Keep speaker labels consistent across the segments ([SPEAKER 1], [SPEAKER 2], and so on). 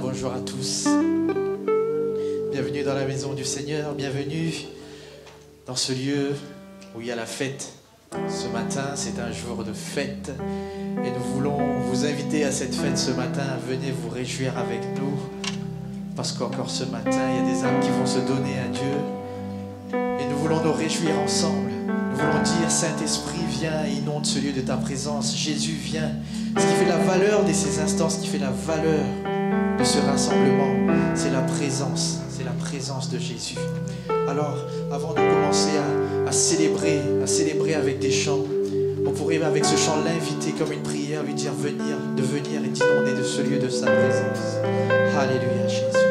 [SPEAKER 1] Bonjour à tous. Bienvenue dans la maison du Seigneur, bienvenue dans ce lieu où il y a la fête. Ce matin, c'est un jour de fête et nous voulons vous inviter à cette fête ce matin. Venez vous réjouir avec nous parce qu'encore ce matin, il y a des âmes qui vont se donner à Dieu et nous voulons nous réjouir ensemble. Nous voulons dire, Saint-Esprit, viens inonde ce lieu de ta présence. Jésus, viens. Ce qui fait la valeur de ces instants, ce qui fait la valeur ce rassemblement, c'est la présence, c'est la présence de Jésus. Alors, avant de commencer à, célébrer, à célébrer avec des chants, on pourrait avec ce chant l'inviter comme une prière, lui dire venir, de venir et d'inonder de ce lieu de sa présence. Alléluia, Jésus.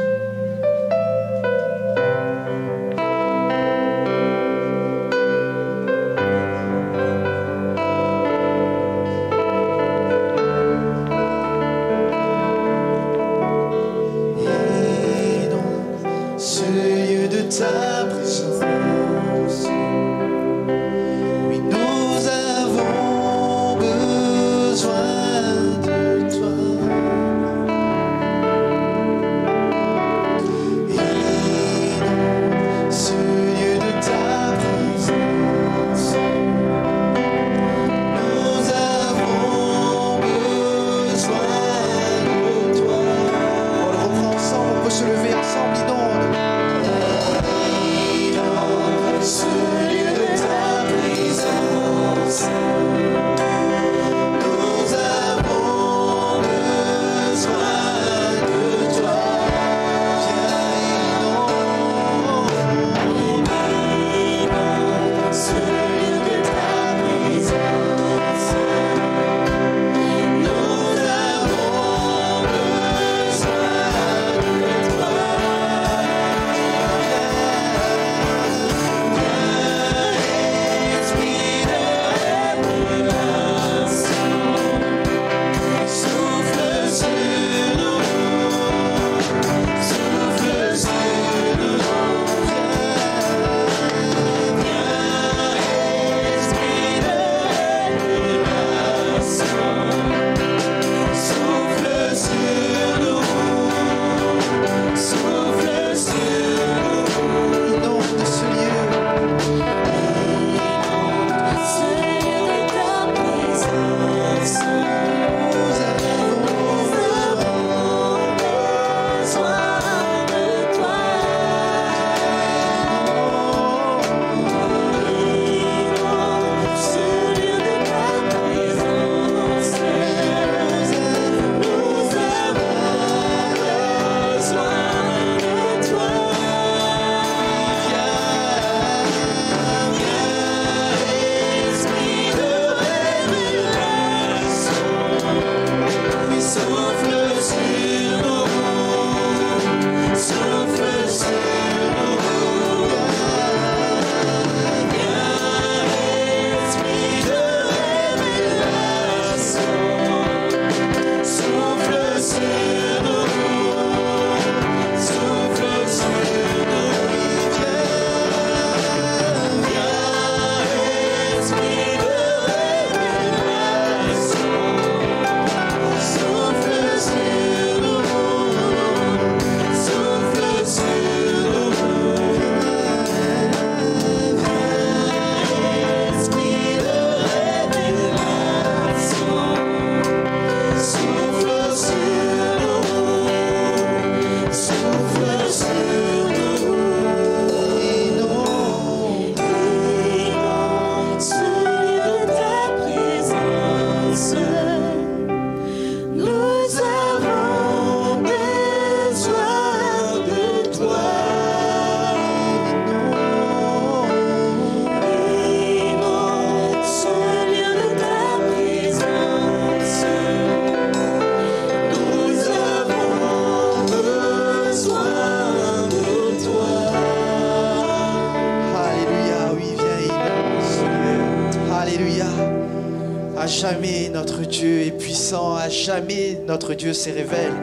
[SPEAKER 1] Se révèle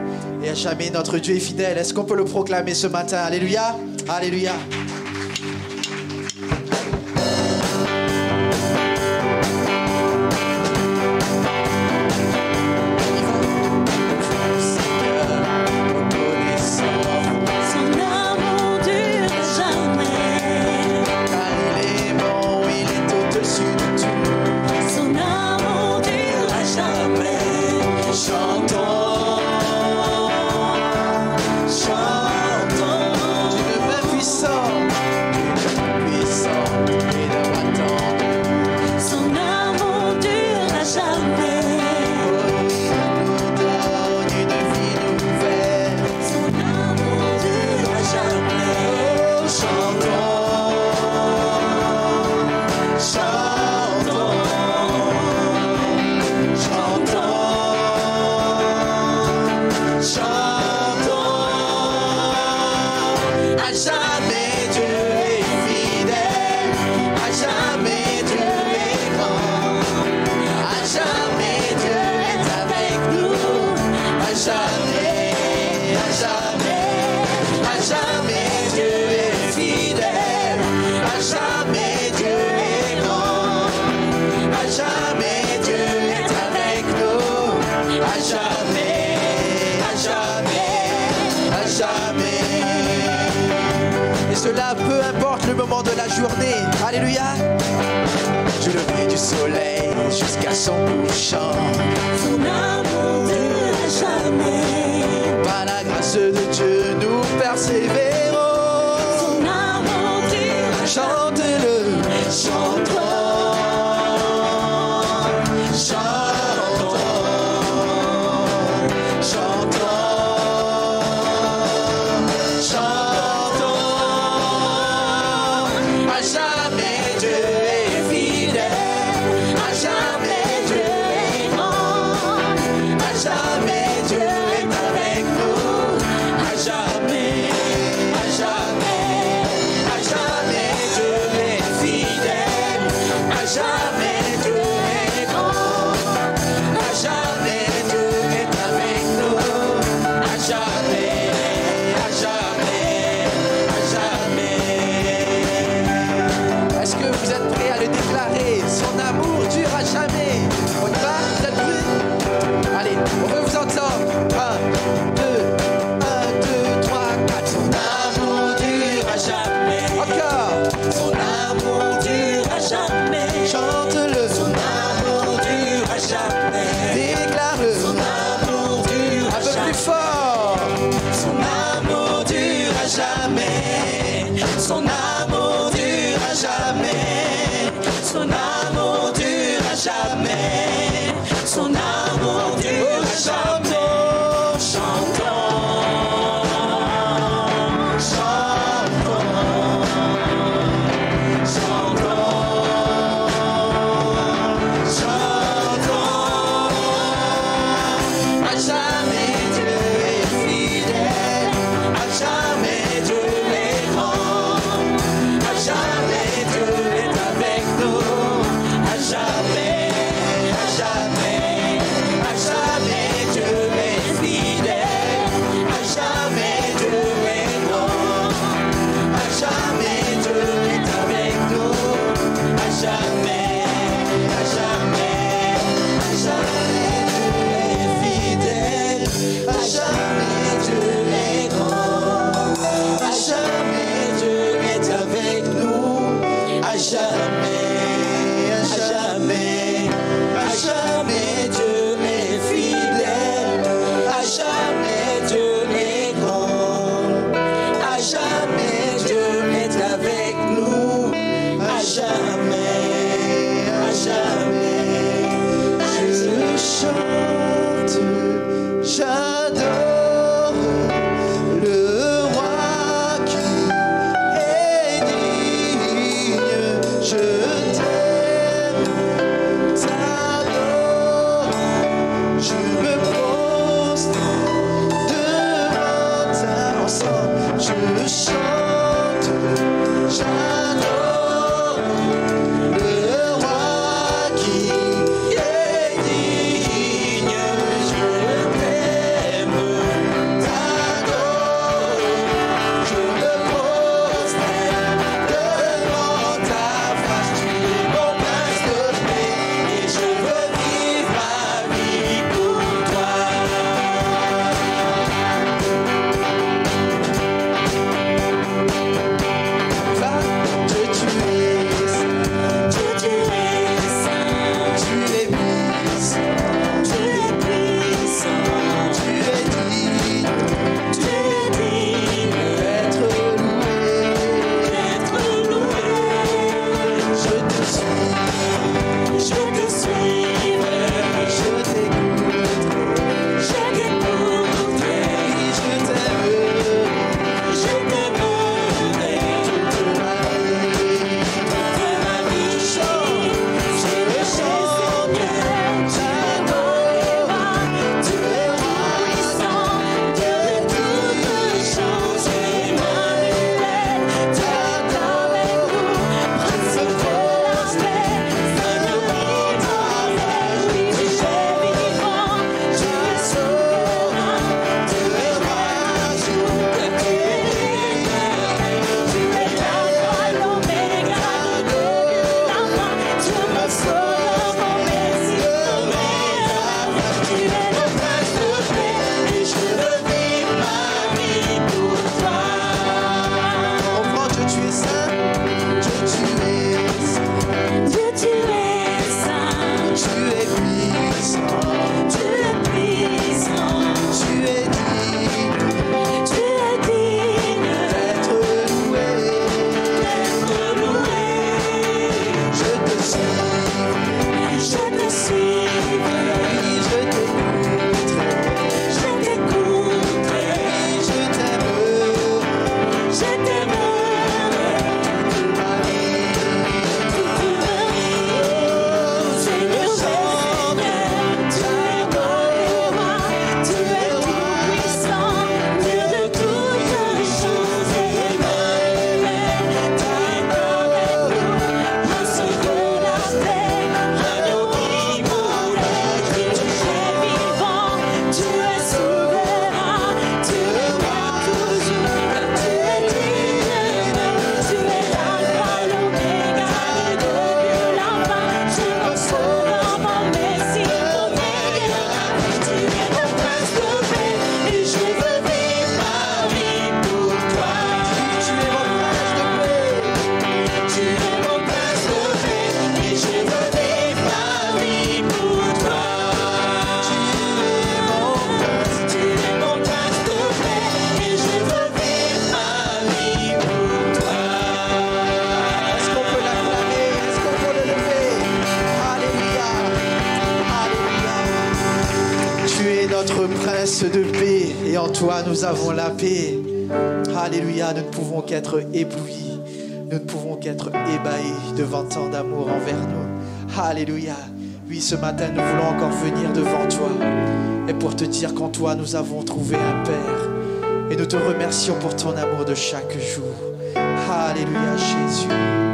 [SPEAKER 1] et à jamais notre Dieu est fidèle. Est-ce qu'on peut le proclamer ce matin? Alléluia. Alléluia.
[SPEAKER 2] nous
[SPEAKER 1] avons la paix. Alléluia, nous ne pouvons qu'être éblouis. Nous ne pouvons qu'être ébahis devant tant d'amour envers nous. Alléluia. Oui, ce matin, nous voulons encore venir devant toi. Et pour te dire qu'en toi, nous avons trouvé un Père. Et nous te remercions pour ton amour de chaque jour. Alléluia, Jésus.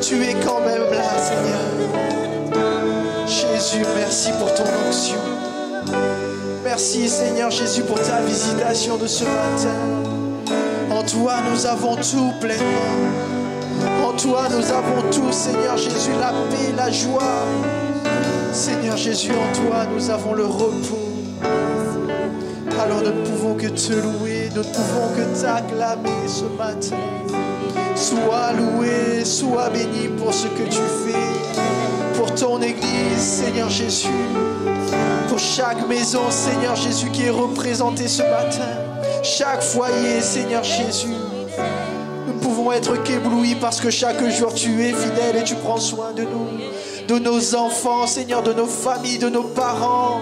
[SPEAKER 1] Tu es
[SPEAKER 2] quand même là, Seigneur. Jésus, merci pour ton onction. Merci, Seigneur Jésus, pour ta visitation de ce matin. En toi, nous avons tout pleinement. En toi, nous avons tout, Seigneur Jésus, la paix, la joie. Seigneur Jésus, en toi, nous avons le repos. Alors nous ne pouvons que te louer, nous ne pouvons que t'acclamer ce matin. Sois loué, sois béni pour ce que tu fais, pour ton Église, Seigneur Jésus, pour chaque maison, Seigneur Jésus, qui est représentée ce matin, chaque foyer, Seigneur Jésus. Nous ne pouvons être qu'éblouis parce que chaque jour tu es fidèle et tu prends soin de nous, de nos enfants, Seigneur, de nos familles, de nos parents.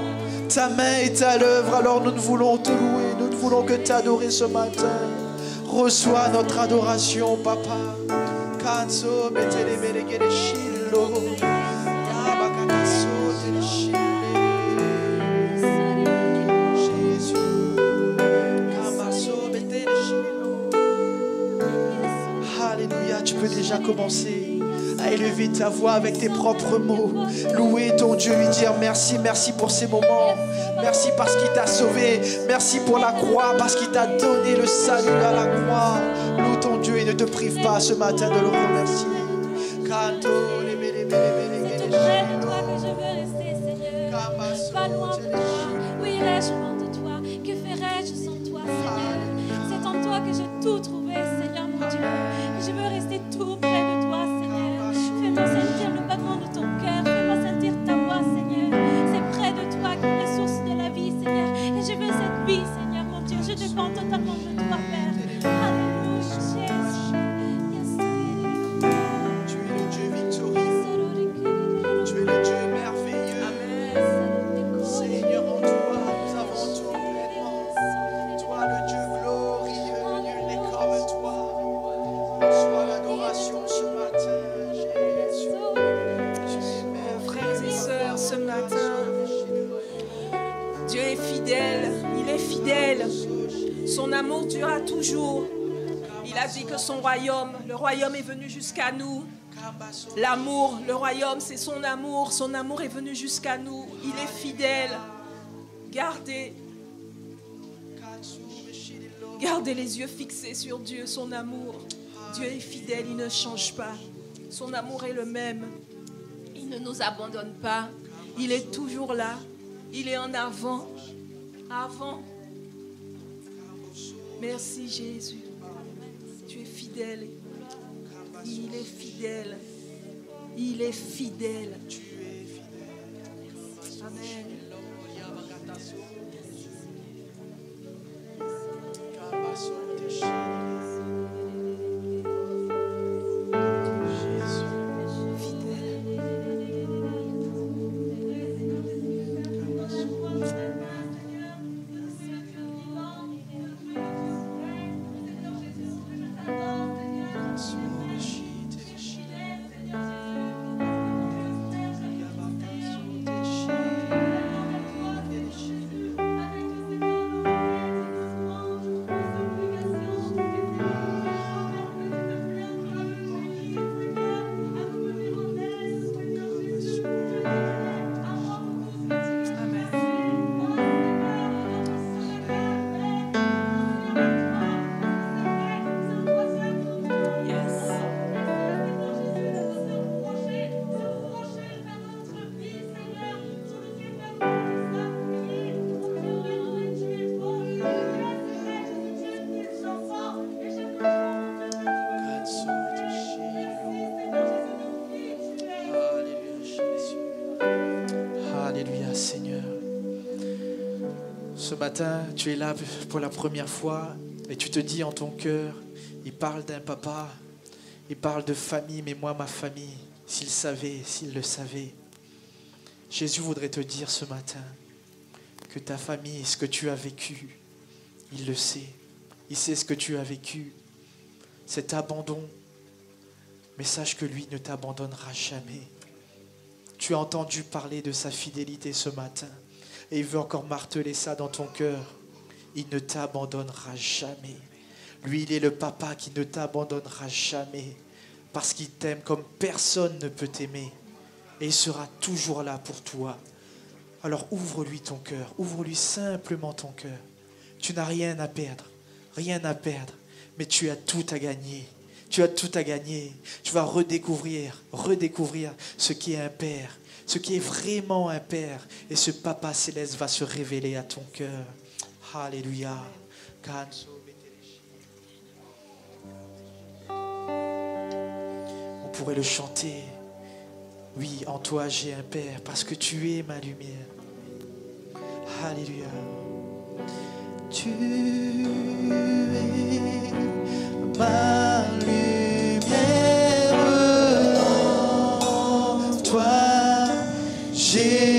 [SPEAKER 2] Ta main est à l'œuvre, alors nous ne voulons te louer, nous ne voulons que t'adorer ce matin. Reçois notre adoration, Papa. Kanso betele belegele shilo. Yabakakaso tele shilo. Alléluia, tu peux déjà commencer à élever ta voix avec tes propres mots. Louer ton Dieu, lui dire merci, merci pour ces moments. Merci parce qu'il t'a sauvé. Merci pour la croix, parce qu'il t'a donné le salut à la croix. Loue ton Dieu et ne te prive pas ce matin de le remercier.
[SPEAKER 1] Toi que je veux rester, Seigneur. Pas loin de toi. Où irais-je loin de toi Que ferais-je sans toi, Seigneur C'est en toi que j'ai tout trouvé, Seigneur mon Dieu. Et je veux rester tout près
[SPEAKER 3] Il a dit que son royaume, le royaume est venu jusqu'à nous. L'amour, le royaume, c'est son amour. Son amour est venu jusqu'à nous. Il est fidèle. Gardez, gardez les yeux fixés sur Dieu, son amour. Dieu est fidèle, il ne change pas. Son amour est le même. Il ne nous abandonne pas. Il est toujours là. Il est en avant. Avant. Merci Jésus. Tu es fidèle. Il est fidèle. Il est fidèle. Amen. Fidèle.
[SPEAKER 2] Matin, tu es là pour la première fois et tu te dis en ton cœur, il parle d'un papa, il parle de famille, mais moi, ma famille, s'il savait, s'il le savait. Jésus voudrait te dire ce matin que ta famille, ce que tu as vécu, il le sait. Il sait ce que tu as vécu, cet abandon. Mais sache que lui ne t'abandonnera jamais. Tu as entendu parler de sa fidélité ce matin. Et il veut encore marteler ça dans ton cœur. Il ne t'abandonnera jamais. Lui, il est le papa qui ne t'abandonnera jamais. Parce qu'il t'aime comme personne ne peut t'aimer. Et il sera toujours là pour toi. Alors ouvre-lui ton cœur. Ouvre-lui simplement ton cœur. Tu n'as rien à perdre. Rien à perdre. Mais tu as tout à gagner. Tu as tout à gagner. Tu vas redécouvrir, redécouvrir ce qui est un père, ce qui est vraiment un père. Et ce papa céleste va se révéler à ton cœur. Alléluia. On pourrait le chanter. Oui, en toi j'ai un père parce que tu es ma lumière. Alléluia. Tu es ma lumière. J'ai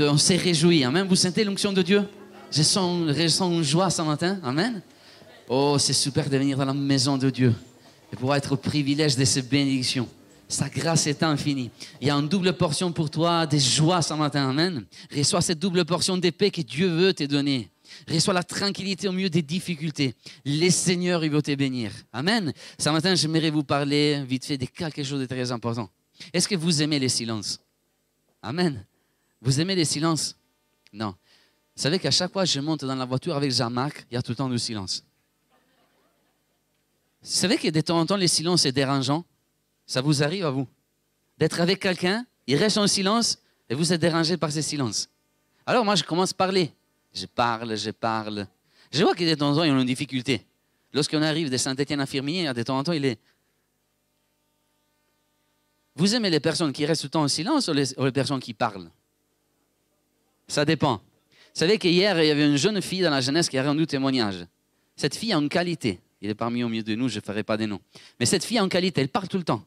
[SPEAKER 4] On s'est réjoui. Amen. Vous sentez l'onction de Dieu? Je sens, je sens une joie ce matin. Amen. Oh, c'est super de venir dans la maison de Dieu et pouvoir être au privilège de ces bénédictions. Sa grâce est infinie. Il y a une double portion pour toi de joie ce matin. Amen. Reçois cette double portion paix que Dieu veut te donner. Reçois la tranquillité au milieu des difficultés. Les Seigneurs, ils vont te bénir. Amen. Ce matin, j'aimerais vous parler vite fait de quelque chose de très important. Est-ce que vous aimez les silences? Amen. Vous aimez les silences? Non. Vous savez qu'à chaque fois que je monte dans la voiture avec Jean-Marc, il y a tout le temps du silence. Vous savez que de temps en temps, les silences c'est dérangeant? Ça vous arrive à vous? D'être avec quelqu'un, il reste en silence et vous êtes dérangé par ces silences. Alors moi, je commence à parler. Je parle, je parle. Je vois que de temps en temps, ils ont une difficulté. Lorsqu'on arrive de Saint-Étienne infirmier, de temps en temps, il est. Vous aimez les personnes qui restent tout le temps en silence ou les personnes qui parlent? Ça dépend. Vous savez qu'hier, il y avait une jeune fille dans la jeunesse qui a rendu témoignage. Cette fille a une qualité. Il est parmi au milieu de nous, je ne ferai pas des noms. Mais cette fille a une qualité, elle parle tout le temps.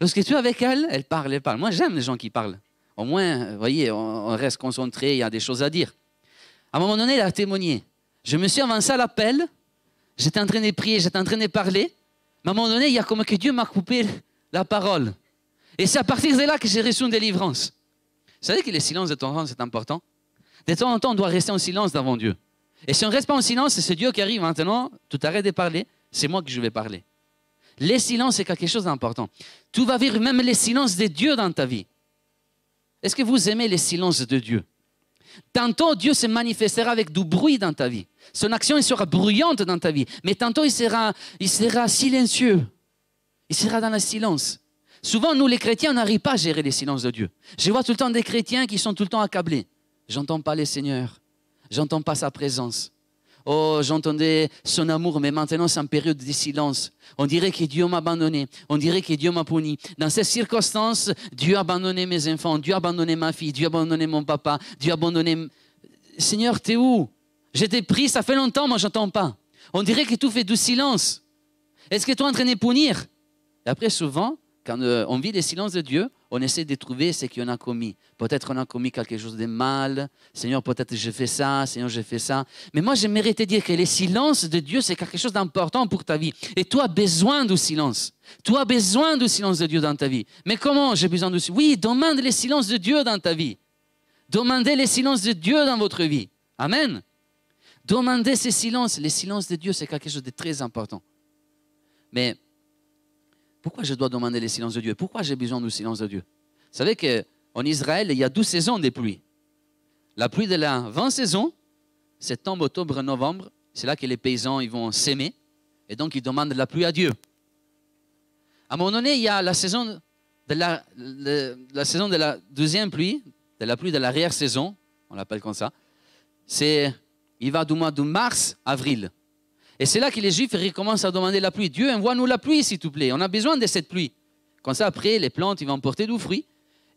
[SPEAKER 4] Lorsque tu es avec elle, elle parle, elle parle. Moi, j'aime les gens qui parlent. Au moins, vous voyez, on, on reste concentré, il y a des choses à dire. À un moment donné, elle a témoigné. Je me suis avancé à l'appel, j'étais en train de prier, j'étais en train de parler. Mais à un moment donné, il y a comme que Dieu m'a coupé la parole. Et c'est à partir de là que j'ai reçu une délivrance. Vous savez que le silence de temps en temps, c'est important? De temps en temps, on doit rester en silence devant Dieu. Et si on ne reste pas en silence, c'est Dieu qui arrive maintenant, tout arrête de parler, c'est moi que je vais parler. Les silences, c'est quelque chose d'important. Tu vas vivre même les silences de Dieu dans ta vie. Est-ce que vous aimez les silences de Dieu? Tantôt, Dieu se manifestera avec du bruit dans ta vie. Son action il sera bruyante dans ta vie. Mais tantôt, il sera, il sera silencieux. Il sera dans le silence. Souvent, nous, les chrétiens, on n'arrive pas à gérer les silences de Dieu. Je vois tout le temps des chrétiens qui sont tout le temps accablés. J'entends pas le Seigneur. J'entends pas sa présence. Oh, j'entendais son amour, mais maintenant c'est en période de silence. On dirait que Dieu m'a abandonné. On dirait que Dieu m'a puni. Dans ces circonstances, Dieu a abandonné mes enfants, Dieu a abandonné ma fille, Dieu a abandonné mon papa, Dieu a abandonné. Seigneur, t'es où? J'étais pris, ça fait longtemps, moi j'entends pas. On dirait que tout fait du silence. Est-ce que tu es en train de punir? Et après, souvent, quand euh, on vit les silences de Dieu, on essaie de trouver ce qu'on a commis. Peut-être on a commis quelque chose de mal. Seigneur, peut-être j'ai fait ça. Seigneur, j'ai fait ça. Mais moi, j'aimerais te dire que les silences de Dieu, c'est quelque chose d'important pour ta vie. Et tu as besoin du silence. Tu as besoin du silence de Dieu dans ta vie. Mais comment j'ai besoin du silence Oui, demande les silences de Dieu dans ta vie. Demandez les silences de Dieu dans votre vie. Amen. Demandez ces silences. Les silences de Dieu, c'est quelque chose de très important. Mais pourquoi je dois demander les silences de Dieu? Pourquoi j'ai besoin du silence de Dieu? Vous savez qu'en Israël, il y a 12 saisons des pluies. La pluie de la 20 saison, septembre, octobre, novembre, c'est là que les paysans ils vont s'aimer. Et donc, ils demandent la pluie à Dieu. À un moment donné, il y a la saison de la, le- la saison de la deuxième pluie, de la pluie de l'arrière-saison, on l'appelle comme ça. C'est, il va du mois de mars, avril. Et c'est là que les Juifs recommencent à demander la pluie. Dieu, envoie-nous la pluie, s'il te plaît. On a besoin de cette pluie. Comme ça, après, les plantes, ils vont porter du fruit.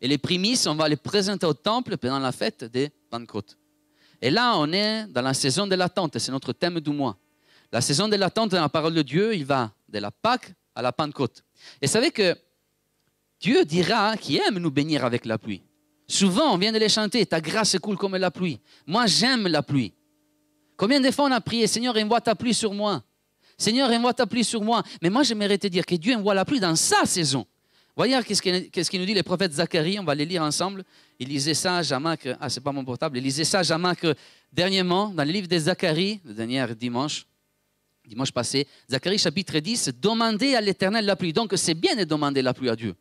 [SPEAKER 4] Et les prémices, on va les présenter au temple pendant la fête des Pentecôtes. Et là, on est dans la saison de l'attente. C'est notre thème du mois. La saison de l'attente dans la parole de Dieu, il va de la Pâque à la Pentecôte. Et savez que Dieu dira qu'il aime nous bénir avec la pluie. Souvent, on vient de les chanter, ta grâce coule comme la pluie. Moi, j'aime la pluie. Combien de fois on a prié, Seigneur, envoie ta pluie sur moi. Seigneur, envoie ta pluie sur moi. Mais moi, j'aimerais te dire que Dieu envoie la pluie dans sa saison. Voyez qu'est-ce qu'il nous dit les prophètes Zacharie, on va les lire ensemble. Il lisait ça à Jamac, ah, c'est pas mon portable, il lisait ça Jamac euh, dernièrement dans le livre de Zacharie, le dernier dimanche, dimanche passé. Zacharie chapitre 10, demandez à l'éternel la pluie. Donc, c'est bien de demander la pluie à Dieu.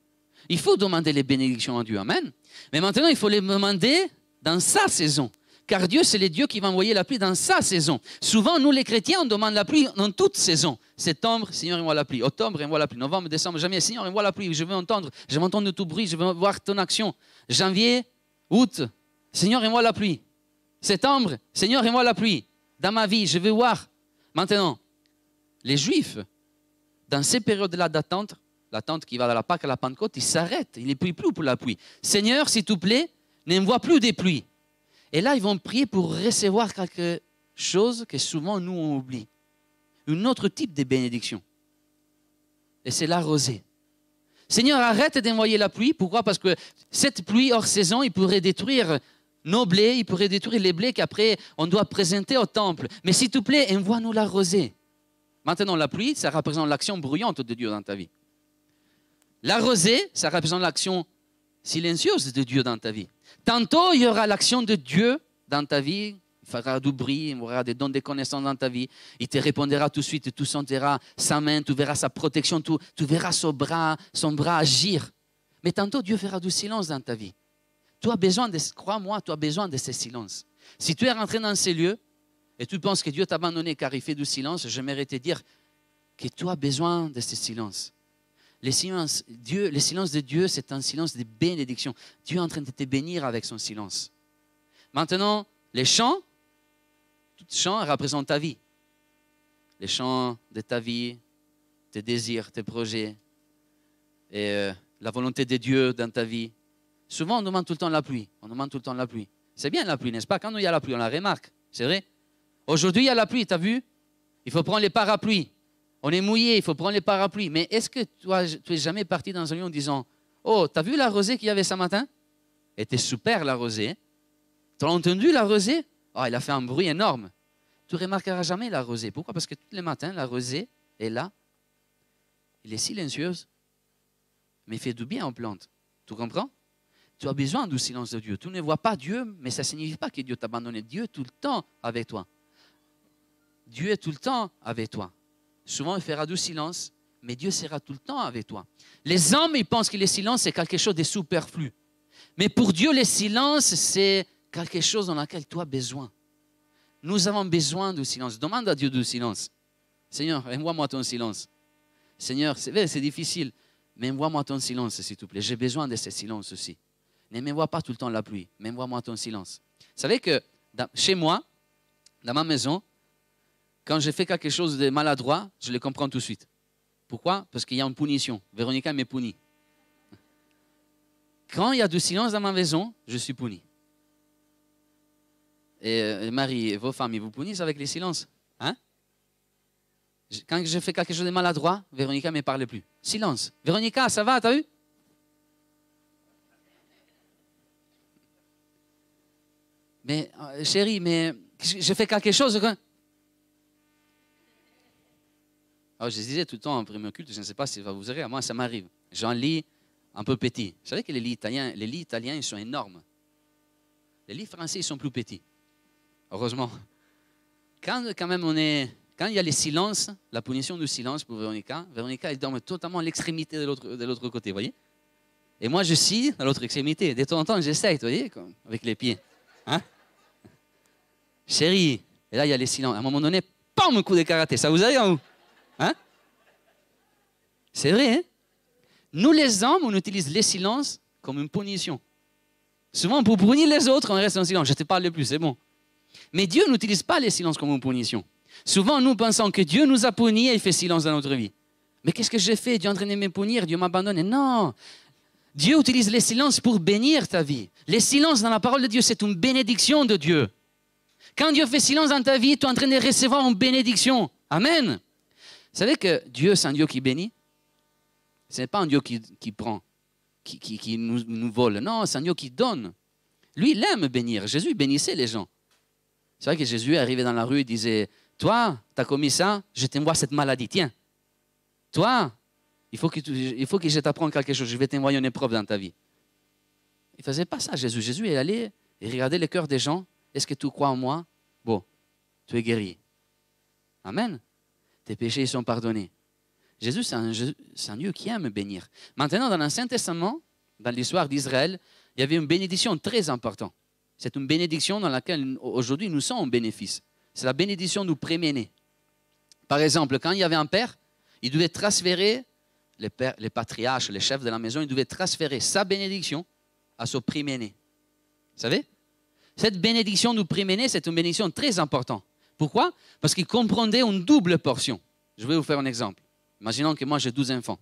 [SPEAKER 4] Il faut demander les bénédictions à Dieu. Amen. Mais maintenant, il faut les demander dans sa saison. Car Dieu, c'est le Dieu qui va envoyer la pluie dans sa saison. Souvent, nous, les chrétiens, on demande la pluie dans toute saison. Septembre, Seigneur, envoie la pluie. Octobre, envoie la pluie. Novembre, décembre, jamais. Seigneur, envoie la pluie. Je veux entendre. Je veux entendre tout bruit. Je veux voir ton action. Janvier, août, Seigneur, envoie la pluie. Septembre, Seigneur, envoie la pluie. Dans ma vie, je veux voir. Maintenant, les Juifs, dans ces périodes-là d'attente, l'attente qui va de la Pâque à la Pentecôte, ils s'arrêtent. Ils ne plus pour la pluie. Seigneur, s'il te plaît, n'envoie plus des pluies. Et là, ils vont prier pour recevoir quelque chose que souvent nous on oublie. Un autre type de bénédiction. Et c'est la rosée. Seigneur, arrête d'envoyer la pluie. Pourquoi? Parce que cette pluie hors saison, il pourrait détruire nos blés, il pourrait détruire les blés qu'après on doit présenter au temple. Mais s'il te plaît, envoie-nous la rosée. Maintenant, la pluie, ça représente l'action bruyante de Dieu dans ta vie. La rosée, ça représente l'action silencieuse de Dieu dans ta vie. Tantôt, il y aura l'action de Dieu dans ta vie. Il fera du bruit, il aura des dons de connaissances dans ta vie. Il te répondra tout de suite, tu sentiras sa main, tu verras sa protection, tu, verras son bras, son bras agir. Mais tantôt, Dieu fera du silence dans ta vie. Tu besoin de, crois-moi, tu as besoin de ce silence. Si tu es rentré dans ces lieux et tu penses que Dieu t'a abandonné car il fait du silence, j'aimerais te dire que tu as besoin de ce silence. Le silence, Dieu, de Dieu, c'est un silence de bénédiction. Dieu est en train de te bénir avec son silence. Maintenant, les chants, tout chant représente ta vie. Les chants de ta vie, tes désirs, tes projets, et euh, la volonté de Dieu dans ta vie. Souvent, on demande tout le temps la pluie. On demande tout le temps la pluie. C'est bien la pluie, n'est-ce pas? Quand il y a la pluie, on la remarque. C'est vrai? Aujourd'hui, il y a la pluie, tu as vu? Il faut prendre les parapluies. On est mouillé, il faut prendre les parapluies. Mais est-ce que toi, tu es jamais parti dans un lieu en disant Oh, tu as vu la rosée qu'il y avait ce matin? Elle était super, la rosée. Tu as entendu la rosée? Oh, elle a fait un bruit énorme. Tu remarqueras jamais la rosée. Pourquoi? Parce que tous les matins, la rosée est là. Elle est silencieuse, mais fait du bien aux plantes. Tu comprends? Tu as besoin du silence de Dieu. Tu ne vois pas Dieu, mais ça ne signifie pas que Dieu t'a abandonné. Dieu est tout le temps avec toi. Dieu est tout le temps avec toi. Souvent, il fera du silence, mais Dieu sera tout le temps avec toi. Les hommes, ils pensent que le silence, c'est quelque chose de superflu. Mais pour Dieu, le silence, c'est quelque chose dans lequel tu as besoin. Nous avons besoin du silence. Demande à Dieu du silence. Seigneur, envoie-moi ton silence. Seigneur, c'est difficile, mais envoie-moi ton silence, s'il te plaît. J'ai besoin de ce silence aussi. Ne m'envoie pas tout le temps la pluie, mais envoie-moi ton silence. Vous savez que chez moi, dans ma maison, quand je fais quelque chose de maladroit, je le comprends tout de suite. Pourquoi? Parce qu'il y a une punition. Véronica me punit. Quand il y a du silence dans ma maison, je suis puni. Et euh, Marie, vos femmes, ils vous punissent avec les silences Hein? Quand je fais quelque chose de maladroit, Véronica ne me parle plus. Silence. Véronica, ça va, t'as vu? Mais, euh, chérie, mais je fais quelque chose. Alors, je disais tout le temps en premier culte, je ne sais pas si ça va vous aider, moi ça m'arrive. J'en lis un peu petit. Vous savez que les lits italiens, les lits italiens, ils sont énormes. Les lits français, ils sont plus petits. Heureusement. Quand, quand même on est, quand il y a les silences, la punition du silence pour Véronica, Véronica, elle dorme totalement à l'extrémité de l'autre, côté, vous voyez? Et moi, je suis à l'autre extrémité. De temps en temps, j'essaye, vous voyez, avec les pieds. Hein? Chérie, et là, il y a les silences. À un moment donné, pam, un coup de karaté. Ça vous arrive, hein, vous? C'est vrai, hein? Nous, les hommes, on utilise les silences comme une punition. Souvent, pour punir les autres, on reste en silence. Je ne te parle plus, c'est bon. Mais Dieu n'utilise pas les silences comme une punition. Souvent, nous pensons que Dieu nous a punis et fait silence dans notre vie. Mais qu'est-ce que j'ai fait? Dieu est en train de me punir, Dieu m'abandonne. Non Dieu utilise les silences pour bénir ta vie. Les silences dans la parole de Dieu, c'est une bénédiction de Dieu. Quand Dieu fait silence dans ta vie, tu es en train de recevoir une bénédiction. Amen. Vous savez que Dieu, c'est un Dieu qui bénit? Ce n'est pas un Dieu qui, qui prend, qui, qui- nous, nous vole. Non, c'est un Dieu qui donne. Lui, il aime bénir. Jésus bénissait les gens. C'est vrai que Jésus arrivé dans la rue et disait Toi, tu as commis ça, je t'envoie cette maladie, tiens. Toi, il faut que, faut que je t'apprenne quelque chose, je vais t'envoyer une épreuve dans ta vie. Il ne faisait pas ça, Jésus. Jésus, il allait et regardait le cœur des gens. Est-ce que tu crois en moi? Bon, tu es guéri. Amen. Tes péchés sont pardonnés. Jésus, c'est un, Dieu qui aime bénir. Maintenant, dans l'Ancien Testament, dans l'histoire d'Israël, il y avait une bénédiction très importante. C'est une bénédiction dans laquelle aujourd'hui nous sommes en bénéfice. C'est la bénédiction du premier-né. Par exemple, quand il y avait un père, il devait transférer, les, les patriarches, les chefs de la maison, il devait transférer sa bénédiction à son premier-né. Vous savez? Cette bénédiction du premier-né, c'est une bénédiction très importante. Pourquoi? Parce qu'il comprenait une double portion. Je vais vous faire un exemple. Imaginons que moi j'ai 12 enfants.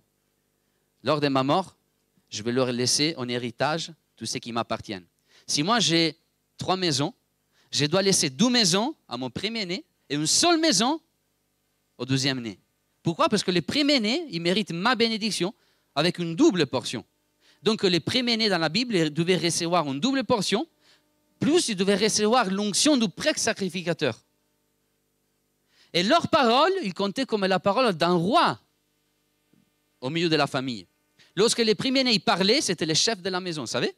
[SPEAKER 4] Lors de ma mort, je vais leur laisser en héritage tout ce qui m'appartient. Si moi j'ai trois maisons, je dois laisser deux maisons à mon premier-né et une seule maison au deuxième-né. Pourquoi? Parce que les premiers-nés, ils méritent ma bénédiction avec une double portion. Donc les premiers-nés dans la Bible ils devaient recevoir une double portion, plus ils devaient recevoir l'onction du prêtre sacrificateur. Et leur parole, ils comptaient comme la parole d'un roi au milieu de la famille. Lorsque les premiers-nés parlaient, c'était le chef de la maison, vous savez?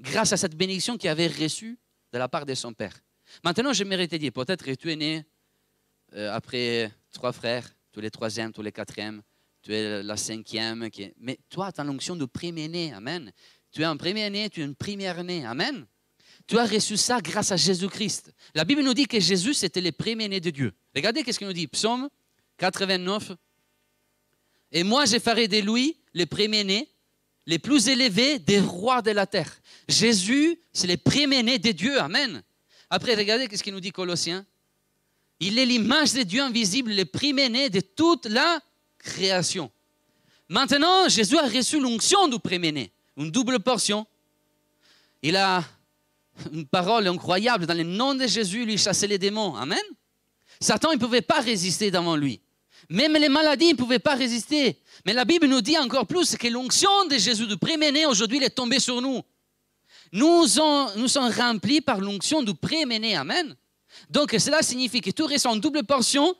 [SPEAKER 4] Grâce à cette bénédiction qu'il avait reçue de la part de son père. Maintenant, j'aimerais te dire, peut-être que tu es né euh, après trois frères, tous les troisièmes, tous les quatrièmes, tu es la cinquième, mais toi, tu as l'onction de premier-né, Amen. Tu es un premier-né, tu es une première-né, Amen. Tu as reçu ça grâce à Jésus-Christ. La Bible nous dit que Jésus, c'était le premier-né de Dieu. Regardez qu'est-ce qu'il nous dit, Psaume 89. Et moi, je ferai de lui le premier-né, les plus élevés des rois de la terre. Jésus, c'est le premier-né de Dieu, Amen. Après, regardez qu'est-ce qu'il nous dit Colossiens. Il est l'image de Dieu invisible, le premier-né de toute la création. Maintenant, Jésus a reçu l'onction du premier-né, une double portion. Il a une parole incroyable. Dans le nom de Jésus, lui chassait les démons. Amen. Satan ne pouvait pas résister devant lui. Même les maladies ne pouvaient pas résister. Mais la Bible nous dit encore plus que l'onction de Jésus du premier-né, aujourd'hui, est tombée sur nous. Nous, sommes- remplis par l'onction du premier-né. Amen. Donc cela signifie que tu reçois une double portion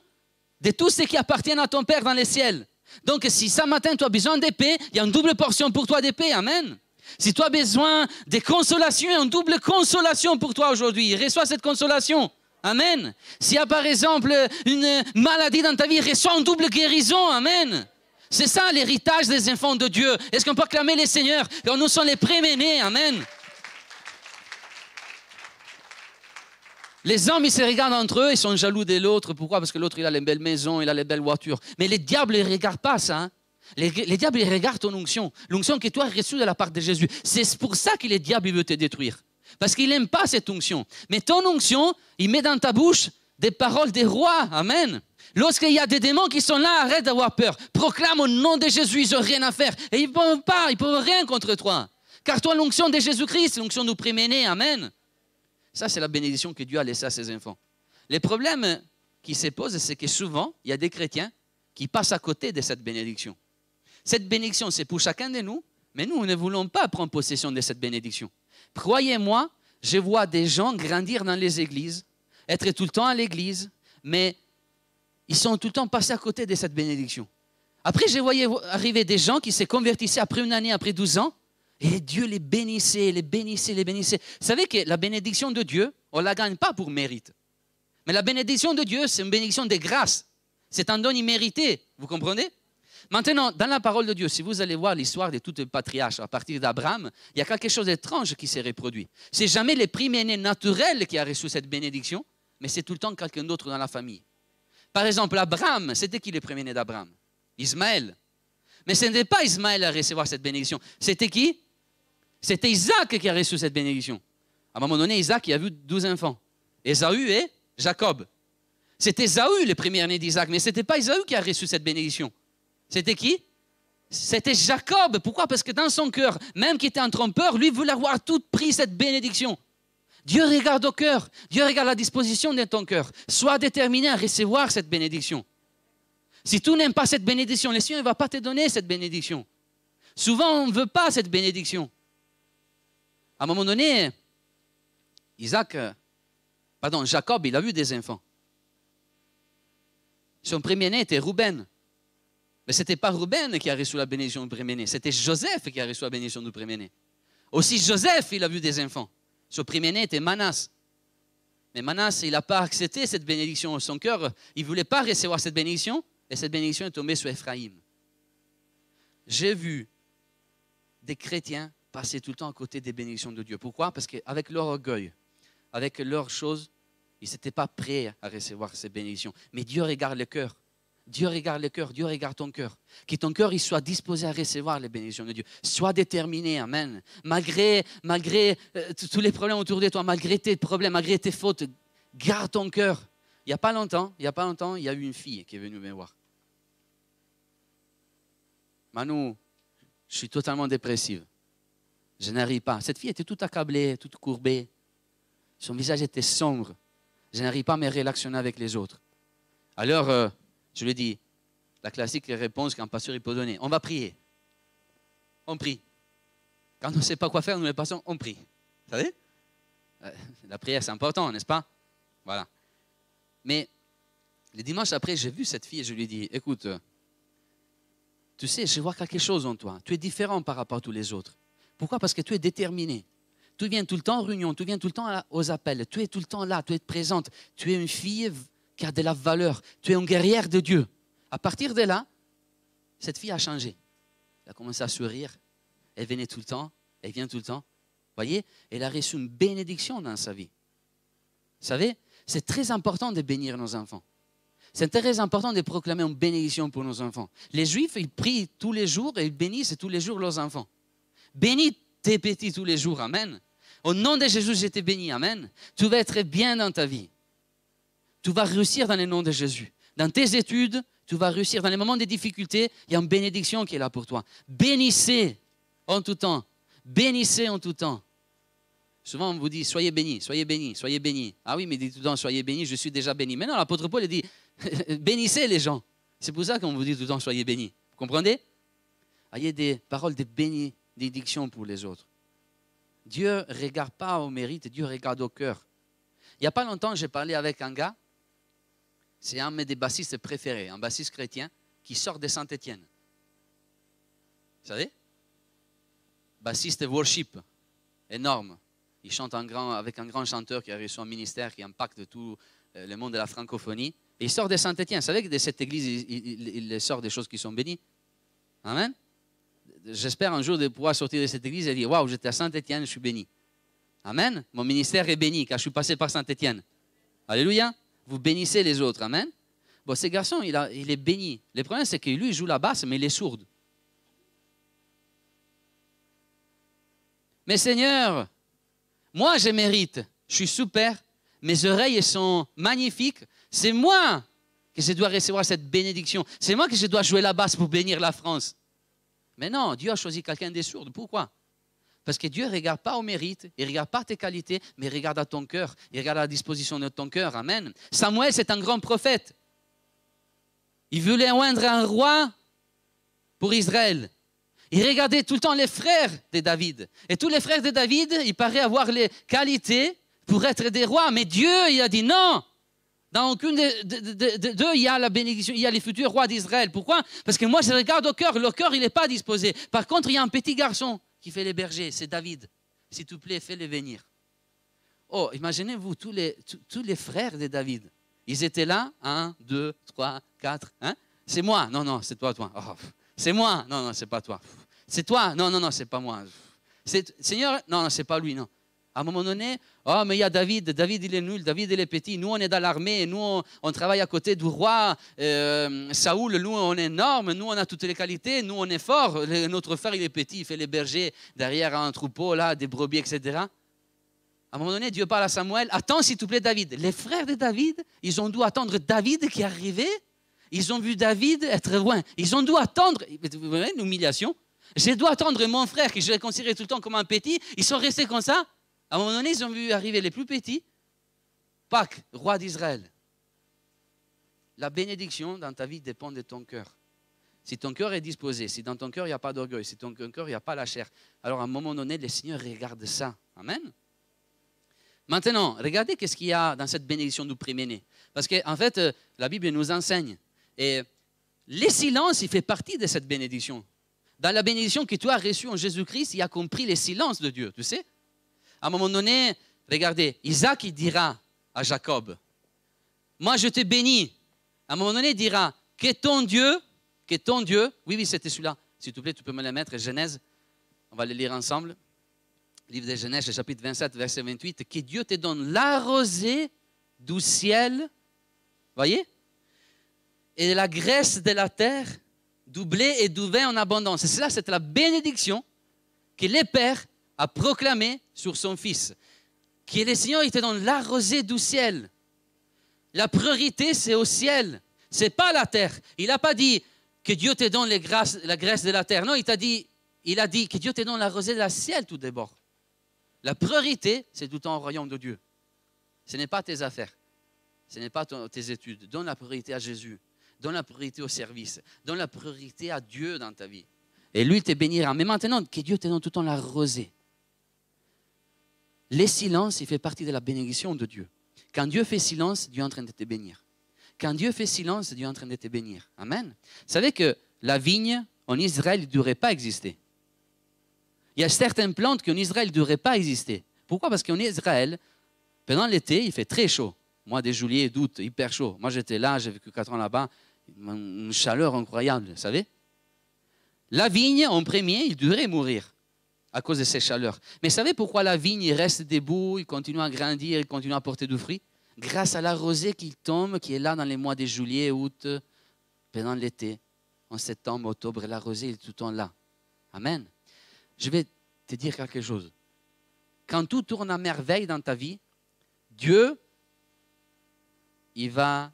[SPEAKER 4] de tout ce qui appartient à ton Père dans les ciels. Donc si ce matin tu as besoin d'épée, il y a une double portion pour toi d'épée. Amen. Si tu as besoin de consolation, il y a une double consolation pour toi aujourd'hui. Reçois cette consolation. Amen. S'il y a par exemple une maladie dans ta vie, reçois une double guérison. Amen. C'est ça l'héritage des enfants de Dieu. Est-ce qu'on peut acclamer les seigneurs? Car nous sommes les premiers-nés. Amen. Les hommes, ils se regardent entre eux, ils sont jaloux de l'autre. Pourquoi? Parce que l'autre, il a les belles maisons, il a les belles voitures. Mais les diables, ils ne regardent pas ça. hein. Les, les diables, ils regardent ton onction. L'onction que toi as reçue de la part de Jésus. C'est pour ça que les diables, ils veulent te détruire. Parce qu'il n'aime pas cette onction. Mais ton onction, il met dans ta bouche des paroles des rois. Amen. Lorsqu'il y a des démons qui sont là, arrête d'avoir peur. Proclame au nom de Jésus, ils n'ont rien à faire. Et ils ne peuvent pas, ils ne peuvent rien contre toi. Car toi, l'onction de Jésus-Christ, l'onction du premier-né. Amen. Ça, c'est la bénédiction que Dieu a laissée à ses enfants. Les problèmes qui se posent, c'est que souvent, il y a des chrétiens qui passent à côté de cette bénédiction. Cette bénédiction, c'est pour chacun de nous, mais nous, nous ne voulons pas prendre possession de cette bénédiction. Croyez-moi, je vois des gens grandir dans les églises, être tout le temps à l'église, mais ils sont tout le temps passés à côté de cette bénédiction. Après, je voyais arriver des gens qui se convertissaient après une année, après 12 ans, et Dieu les bénissait, les bénissait, les bénissait. Vous savez que la bénédiction de Dieu, on ne la gagne pas pour mérite. Mais la bénédiction de Dieu, c'est une bénédiction de grâce. C'est un don immérité. Vous comprenez? Maintenant, dans la parole de Dieu, si vous allez voir l'histoire de tous les patriarches à partir d'Abraham, il y a quelque chose d'étrange qui s'est reproduit. C'est jamais les premiers-nés naturels qui a reçu cette bénédiction, mais c'est tout le temps quelqu'un d'autre dans la famille. Par exemple, Abraham, c'était qui les premiers-nés d'Abraham? Ismaël. Mais ce n'était pas Ismaël à recevoir cette bénédiction. C'était qui? C'était Isaac qui a reçu cette bénédiction. À un moment donné, Isaac il a vu 12 enfants. Ésaü et Jacob. C'était Ésaü, le premier-né d'Isaac, mais ce n'était pas Ésaü qui a reçu cette bénédiction. C'était qui? C'était Jacob. Pourquoi? Parce que dans son cœur, même qui était un trompeur, lui voulait avoir tout pris cette bénédiction. Dieu regarde au cœur. Dieu regarde la disposition de ton cœur. Sois déterminé à recevoir cette bénédiction. Si tu n'aimes pas cette bénédiction, le Seigneur ne va pas te donner cette bénédiction. Souvent, on ne veut pas cette bénédiction. À un moment donné, Isaac, euh, pardon, Jacob, il a vu des enfants. Son premier-né était Rouben. Mais ce n'était pas Rouben qui a reçu la bénédiction du premier-né, c'était Joseph qui a reçu la bénédiction du premier-né. Aussi Joseph, il a vu des enfants. Son premier-né était Manas. Mais Manas, il n'a pas accepté cette bénédiction. Son cœur, il ne voulait pas recevoir cette bénédiction. Et cette bénédiction est tombée sur Ephraïm. J'ai vu des chrétiens passer tout le temps à côté des bénédictions de Dieu. Pourquoi? Parce qu'avec leur orgueil, avec leurs choses, ils n'étaient pas prêts à recevoir ces bénédictions. Mais Dieu regarde le cœur. Dieu regarde le cœur, Dieu regarde ton cœur. Que ton cœur il soit disposé à recevoir les bénédictions de Dieu. Sois déterminé, Amen. Malgré, malgré euh, tous les problèmes autour de toi, malgré tes problèmes, malgré tes fautes, garde ton cœur. Il n'y a pas longtemps, il n'y a pas longtemps, il y a eu une fille qui est venue me voir. Manu, je suis totalement dépressive. Je n'arrive pas. Cette fille était toute accablée, toute courbée. Son visage était sombre. Je n'arrive pas à me relationner avec les autres. Alors, euh, je lui dit, la classique réponse qu'un pasteur il peut donner, on va prier. On prie. Quand on ne sait pas quoi faire, nous les pasteurs, on prie. Vous savez Euh, La prière, c'est important, n'est-ce pas? Voilà. Mais le dimanche après, j'ai vu cette fille et je lui ai dit, écoute, tu sais, je vois quelque chose en toi. Tu es différent par rapport à tous les autres. Pourquoi? Parce que tu es déterminé. Tu viens tout le temps en réunion, tu viens tout le temps aux appels, tu es tout le temps là, tu es présente. Tu es une fille qui a de la valeur. Tu es une guerrière de Dieu. À partir de là, cette fille a changé. Elle a commencé à sourire. Elle venait tout le temps. Elle vient tout le temps. voyez Elle a reçu une bénédiction dans sa vie. Vous savez, c'est très important de bénir nos enfants. C'est très important de proclamer une bénédiction pour nos enfants. Les Juifs, ils prient tous les jours et ils bénissent tous les jours leurs enfants. Bénis tes petits tous les jours. Amen. Au nom de Jésus, je t'ai béni. Amen. Tu vas être bien dans ta vie. Tu vas réussir dans le nom de Jésus. Dans tes études, tu vas réussir. Dans les moments de difficulté, il y a une bénédiction qui est là pour toi. Bénissez en tout temps. Bénissez en tout temps. Souvent, on vous dit, soyez bénis, soyez bénis, soyez bénis. Ah oui, mais dit tout le temps, soyez bénis, je suis déjà béni. Mais non, l'apôtre Paul dit, bénissez les gens. C'est pour ça qu'on vous dit tout le temps, soyez bénis. Vous comprenez? Ayez des paroles de bénédiction pour les autres. Dieu ne regarde pas au mérite, Dieu regarde au cœur. Il n'y a pas longtemps, j'ai parlé avec un gars, c'est un de mes bassistes préférés, un bassiste chrétien qui sort de Saint-Étienne. Vous savez? Bassiste worship, énorme. Il chante avec un grand chanteur qui a reçu un ministère qui impacte tout euh, le monde de la francophonie. Et il sort de Saint-Étienne. Vous savez que de cette église, il sort des choses qui sont bénies. Amen? J'espère un jour de pouvoir sortir de cette église et dire Waouh, j'étais à Saint-Étienne, je suis béni. Amen? Mon ministère est béni car je suis passé par Saint-Étienne. Alléluia. Vous bénissez les autres. Amen. Bon, ce garçon, il, est béni. Le problème, c'est que lui, il joue la basse, mais il est sourd. Mais Seigneur, moi, je mérite. Je suis super. Mes oreilles sont magnifiques. C'est moi que je dois recevoir cette bénédiction. C'est moi que je dois jouer la basse pour bénir la France. Mais non, Dieu a choisi quelqu'un des sourds. Pourquoi? Parce que Dieu ne regarde pas au mérite, il ne regarde pas tes qualités, mais il regarde à ton cœur, il regarde à la disposition de ton cœur. Amen. Samuel, c'est un grand prophète. Il voulait oindre un roi pour Israël. Il regardait tout le temps les frères de David. Et tous les frères de David, il paraît avoir les qualités pour être des rois. Mais Dieu, il a dit non. Dans aucune de- de- d'eux, il y a la bénédiction, il y a les futurs rois d'Israël. Pourquoi? Parce que moi, je regarde au cœur. Le cœur, il n'est pas disposé. Par contre, il y a un petit garçon qui fait les bergers. C'est David. S'il te plaît, fais-le venir. Oh, imaginez-vous tous les, frères de David. Ils étaient là. Un, deux, trois, quatre. Hein? C'est moi. Non, non, c'est toi, toi. Oh, c'est moi. Non, non, c'est pas toi. C'est toi. Non, non, non, c'est pas moi. Seigneur. Non, non, c'est pas lui. Non. À un moment donné, oh, mais il y a David, David il est nul, David il est petit, nous on est dans l'armée, nous on, travaille à côté du roi, euh, Saoul, nous on est énorme, nous on a toutes les qualités, nous on est fort, Le- notre frère il est petit, il fait les bergers derrière un troupeau, là, des brebis, etc. À un moment donné, Dieu parle à Samuel, attends s'il te plaît David. Les frères de David, ils ont dû attendre David qui arrivait, ils ont vu David être loin, ils ont dû attendre, vous voyez l'humiliation J'ai dû attendre mon frère, que je l'ai considéré tout le temps comme un petit, ils sont restés comme ça. À un moment donné, ils ont vu arriver les plus petits. Pâques, roi d'Israël. La bénédiction dans ta vie dépend de ton cœur. Si ton cœur est disposé, si dans ton cœur il n'y a pas d'orgueil, si dans ton cœur il n'y a pas la chair, alors à un moment donné, le Seigneur regarde ça. Amen. Maintenant, regardez qu'est-ce qu'il y a dans cette bénédiction du premier-né. Parce qu'en en fait, euh, la Bible nous enseigne. Et le silence, il fait partie de cette bénédiction. Dans la bénédiction que tu as reçue en Jésus-Christ, il a compris le silence de Dieu, tu sais À un moment donné, regardez, Isaac, il dira à Jacob, moi je te bénis. À un moment donné, il dira, que ton Dieu, que ton Dieu, oui, oui, c'était celui-là, s'il te plaît, tu peux me le mettre, Genèse, on va le lire ensemble. Livre de Genèse, chapitre 27, verset 28, que Dieu te donne la rosée du ciel, voyez Et la graisse de la terre, du blé et du vin en abondance. Et cela, c'est la bénédiction que le Père a proclamée sur son Fils. Que le Seigneur, il te donne la rosée du ciel. La priorité, c'est au ciel. C'est pas la terre. Il n'a pas dit que Dieu te donne la graisse de la terre. Non, il t'a dit, il a dit que Dieu te donne la rosée de la ciel tout d'abord. La priorité, c'est tout au royaume de Dieu. Ce n'est pas tes affaires. Ce n'est pas tes études. Donne la priorité à Jésus. Donne la priorité au service. Donne la priorité à Dieu dans ta vie. Et lui te bénira. Mais maintenant, que Dieu te donne tout le temps la rosée. Les silences, il fait partie de la bénédiction de Dieu. Quand Dieu fait silence, Dieu est en train de te bénir. Quand Dieu fait silence, Dieu est en train de te bénir. Amen. Vous savez que la vigne en Israël ne devrait pas exister. Il y a certaines plantes qui en Israël ne devraient pas exister. Pourquoi? Parce qu'en Israël, pendant l'été, il fait très chaud. Mois de juillet, d'août, hyper chaud. Moi, j'étais là, j'ai vécu 4 ans là-bas. Une chaleur incroyable, vous savez. La vigne, en premier, il devrait mourir à cause de ces chaleurs. Mais savez pourquoi la vigne reste debout, il continue à grandir, il continue à porter du fruit? Grâce à la rosée qui tombe, qui est là dans les mois de juillet, août, pendant l'été. En septembre, octobre, la rosée est tout le temps là. Amen. Je vais te dire quelque chose. Quand tout tourne à merveille dans ta vie, Dieu, il va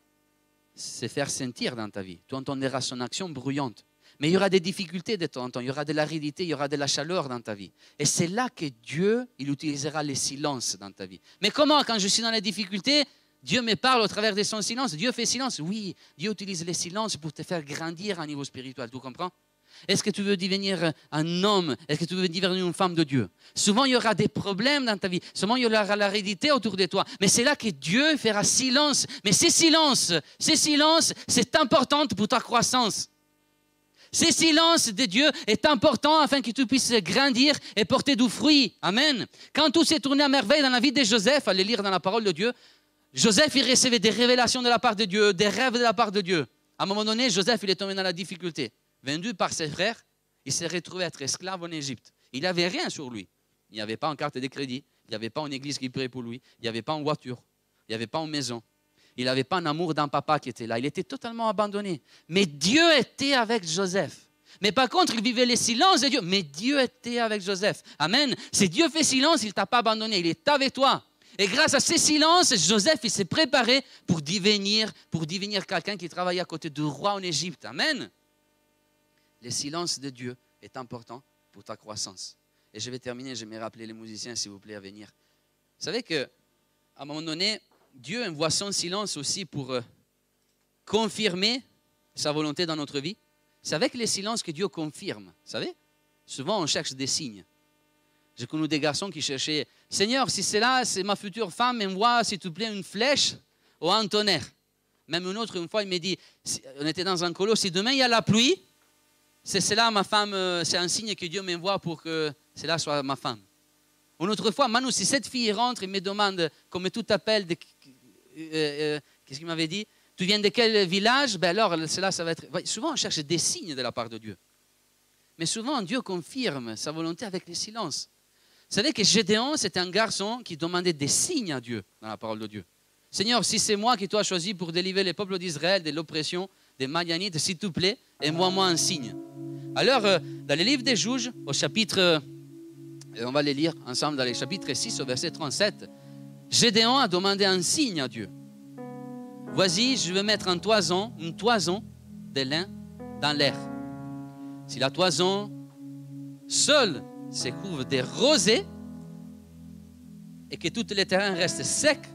[SPEAKER 4] se faire sentir dans ta vie. Tu entendras son action bruyante. Mais il y aura des difficultés de temps en temps, il y aura de l'aridité, il y aura de la chaleur dans ta vie. Et c'est là que Dieu, il utilisera les silences dans ta vie. Mais comment, quand je suis dans les difficultés, Dieu me parle au travers de son silence? Dieu fait silence? Oui, Dieu utilise les silences pour te faire grandir à un niveau spirituel, tu comprends? Est-ce que tu veux devenir un homme? Est-ce que tu veux devenir une femme de Dieu? Souvent, il y aura des problèmes dans ta vie. Souvent, il y aura l'aridité autour de toi. Mais c'est là que Dieu fera silence. Mais ces silences, ces silences, c'est important pour ta croissance. Ce silence de Dieu est important afin que tu puisses grandir et porter du fruit. Amen. Quand tout s'est tourné à merveille dans la vie de Joseph, allez lire dans la parole de Dieu, Joseph, il recevait des révélations de la part de Dieu, des rêves de la part de Dieu. À un moment donné, Joseph, il est tombé dans la difficulté. Vendu par ses frères, il s'est retrouvé être esclave en Égypte. Il n'avait rien sur lui. Il n'y avait pas en carte de crédit, il n'y avait pas une église qui priait pour lui, il n'y avait pas en voiture, il n'y avait pas en maison. Il n'avait pas un amour d'un papa qui était là. Il était totalement abandonné. Mais Dieu était avec Joseph. Mais par contre, il vivait les silences de Dieu. Mais Dieu était avec Joseph. Amen. Si Dieu fait silence, il ne t'a pas abandonné. Il est avec toi. Et grâce à ces silences, Joseph, il s'est préparé pour devenir, pour quelqu'un qui travaillait à côté du roi en Égypte. Amen. Le silence de Dieu est important pour ta croissance. Et je vais terminer, je vais rappeler les musiciens, s'il vous plaît, à venir. Vous savez que, à un moment donné, Dieu envoie son silence aussi pour euh, confirmer sa volonté dans notre vie. C'est avec les silences que Dieu confirme. Vous savez Souvent, on cherche des signes. J'ai connu des garçons qui cherchaient Seigneur, si c'est là, c'est ma future femme, envoie, s'il te plaît, une flèche ou un tonnerre. Même une autre, une fois, il m'a dit on était dans un colo, si demain il y a la pluie, c'est cela ma femme, euh, c'est un signe que Dieu m'envoie pour que cela soit ma femme. Une autre fois, Manu, si cette fille rentre et me demande, comme tout appelle, euh, euh, qu'est-ce qu'il m'avait dit? Tu viens de quel village? Ben alors, cela, ça va être. Souvent, on cherche des signes de la part de Dieu. Mais souvent, Dieu confirme sa volonté avec les silences. savez que Gédéon, c'était un garçon qui demandait des signes à Dieu dans la parole de Dieu. Seigneur, si c'est moi qui t'ai choisi pour délivrer les peuples d'Israël de l'oppression des Madianites, s'il te plaît, envoie-moi un signe. Alors, euh, dans les livres des juges, au chapitre, on va les lire ensemble dans les chapitres 6 au verset 37, Gédéon a demandé un signe à Dieu. Voici, je vais mettre en toison, une toison de lin dans l'air. Si la toison seule se couvre des rosées et que tous les terrains restent secs,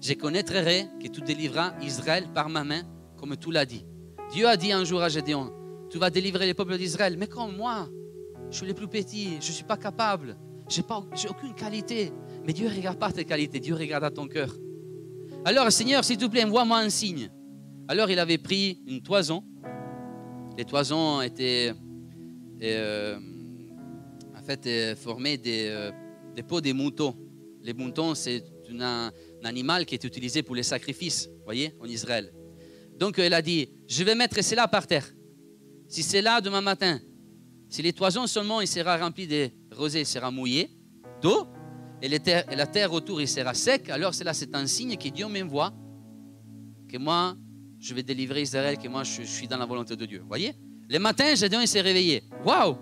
[SPEAKER 4] je connaîtrai que tu délivreras Israël par ma main, comme tu l'as dit. Dieu a dit un jour à Gédéon, tu vas délivrer les peuples d'Israël, mais comme moi, je suis le plus petit, je ne suis pas capable, je n'ai aucune qualité. Mais Dieu regarde pas tes qualités, Dieu regarde à ton cœur. Alors, Seigneur, s'il te plaît, envoie-moi un signe. Alors, il avait pris une toison. Les toisons étaient euh, en fait euh, formées des, euh, des peaux des moutons. Les moutons, c'est un animal qui est utilisé pour les sacrifices, voyez, en Israël. Donc, il a dit, je vais mettre cela par terre. Si c'est là demain matin, si les toisons seulement, il sera rempli de rosée, il sera mouillé d'eau, et, et la terre autour, il sera sec, alors c'est là, c'est un signe que Dieu m'envoie, que moi, je vais délivrer Israël, que moi, je, suis dans la volonté de Dieu. Voyez? Le matin, Gédéon, s'est réveillé. Waouh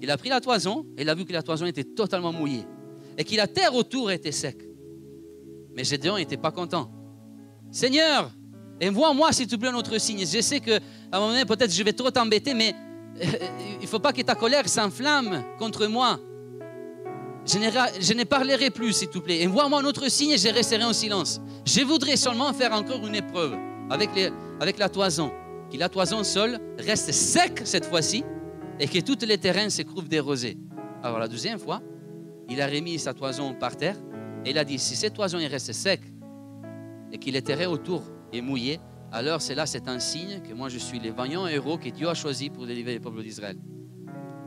[SPEAKER 4] Il a pris la toison, et il a vu que la toison était totalement mouillée, et que la terre autour était sec. Mais Gédéon n'était pas content. Seigneur, envoie-moi, s'il te plaît, un autre signe. Je sais qu'à un moment donné, peut-être je vais trop t'embêter, mais euh, il ne faut pas que ta colère s'enflamme contre moi. Je ne, parlerai plus, s'il te plaît. Envoie-moi un autre signe et je resterai en silence. Je voudrais seulement faire encore une épreuve avec, la toison. Que la toison seule reste sec cette fois-ci et que tous les terrains se couvrent des rosées. Alors la deuxième fois, il a remis sa toison par terre et il a dit, si cette toison reste sec et que les terrains autour est mouillé, alors c'est là, c'est un signe que moi je suis le vaillant héros que Dieu a choisi pour délivrer le peuple d'Israël.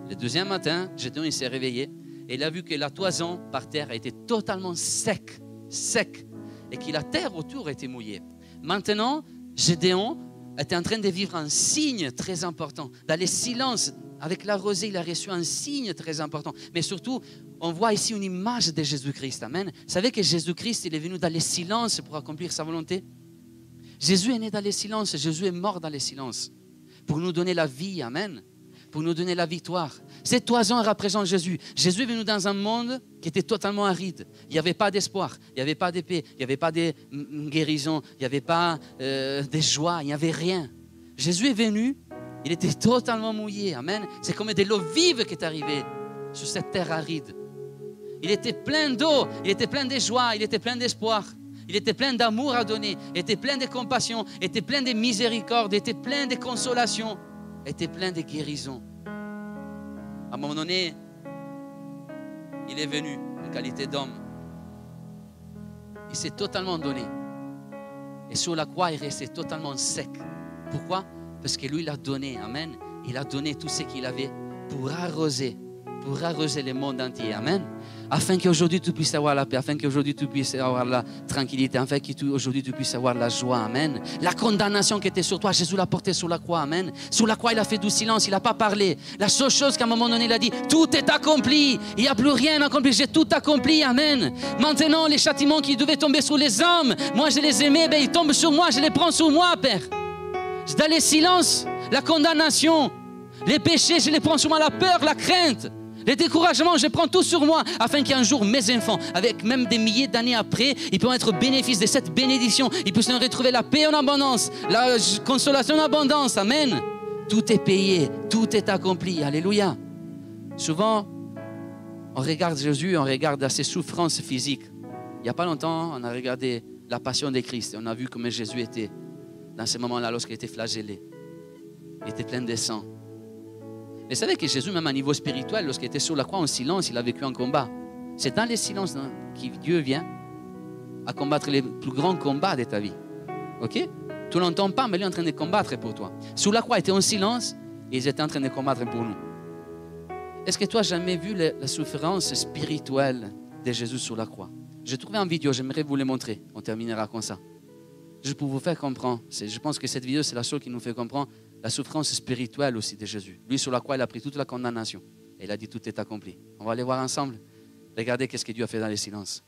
[SPEAKER 4] Le deuxième matin, Gédéon il s'est réveillé et il a vu que la toison par terre était totalement sec, sec, et que la terre autour était mouillée. Maintenant, Gédéon était en train de vivre un signe très important. Dans les silences, avec la rosée, il a reçu un signe très important. Mais surtout, on voit ici une image de Jésus-Christ. Amen. Vous savez que Jésus-Christ, il est venu dans les silences pour accomplir sa volonté? Jésus est né dans les silences, Jésus est mort dans les silences pour nous donner la vie. Amen pour nous donner la victoire. Cette toison représente Jésus. Jésus est venu dans un monde qui était totalement aride. Il n'y avait pas d'espoir, il n'y avait pas paix, il n'y avait pas de mm, guérison, il n'y avait pas euh, de joie, il n'y avait rien. Jésus est venu, il était totalement mouillé. Amen. C'est comme de l'eau vive qui est arrivée sur cette terre aride. Il était plein d'eau, il était plein de joie, il était plein d'espoir. Il était plein d'amour à donner, il était plein de compassion, il était plein de miséricorde, il était plein de consolation, il était plein de guérison. À un moment donné, il est venu en qualité d'homme. Il s'est totalement donné. Et sur la croix, il restait totalement sec. Pourquoi? Parce que lui, il a donné. Amen. Il a donné tout ce qu'il avait pour arroser, pour arroser le monde entier. Amen. Afin qu'aujourd'hui tu puisses avoir la paix, afin qu'aujourd'hui tu puisses avoir la tranquillité, afin qu'aujourd'hui tu puisses avoir la joie. Amen. La condamnation qui était sur toi, Jésus l'a portée sur la croix. Amen. Sur la croix, il a fait du silence, il n'a pas parlé. La seule chose qu'à un moment donné, il a dit, tout est accompli. Il n'y a plus rien à accomplir. J'ai tout accompli. Amen. Maintenant, les châtiments qui devaient tomber sur les hommes, moi je les aimais, ben, ils tombent sur moi, je les prends sur moi, Père. Dans les silences, la condamnation, les péchés, je les prends sur moi, la peur, la crainte. Les découragements, je prends tout sur moi afin qu'un jour mes enfants, avec même des milliers d'années après, ils puissent être bénéfice de cette bénédiction. Ils puissent retrouver la paix en abondance, la consolation en abondance. Amen. Tout est payé, tout est accompli. Alléluia. Souvent, on regarde Jésus, on regarde ses souffrances physiques. Il n'y a pas longtemps, on a regardé la passion de Christ et on a vu comment Jésus était dans ce moment-là lorsqu'il était flagellé. Il était plein de sang. Mais savez que Jésus, même à niveau spirituel, lorsqu'il était sur la croix en silence, il a vécu un combat. C'est dans les silences hein, que Dieu vient à combattre les plus grands combats de ta vie. Ok? Tu l'entends pas, mais lui est en train de combattre pour toi. Sur la croix, il était en silence et ils étaient en train de combattre pour nous. Est-ce que tu as jamais vu la, la souffrance spirituelle de Jésus sur la croix? J'ai trouvé une vidéo, j'aimerais vous le montrer. On terminera comme ça. Juste pour vous faire comprendre. Je pense que cette vidéo, c'est la seule qui nous fait comprendre la souffrance spirituelle aussi de Jésus. Lui, sur la croix, il a pris toute la condamnation. Et il a dit tout est accompli. On va aller voir ensemble. Regardez qu'est-ce que Dieu a fait dans le silence.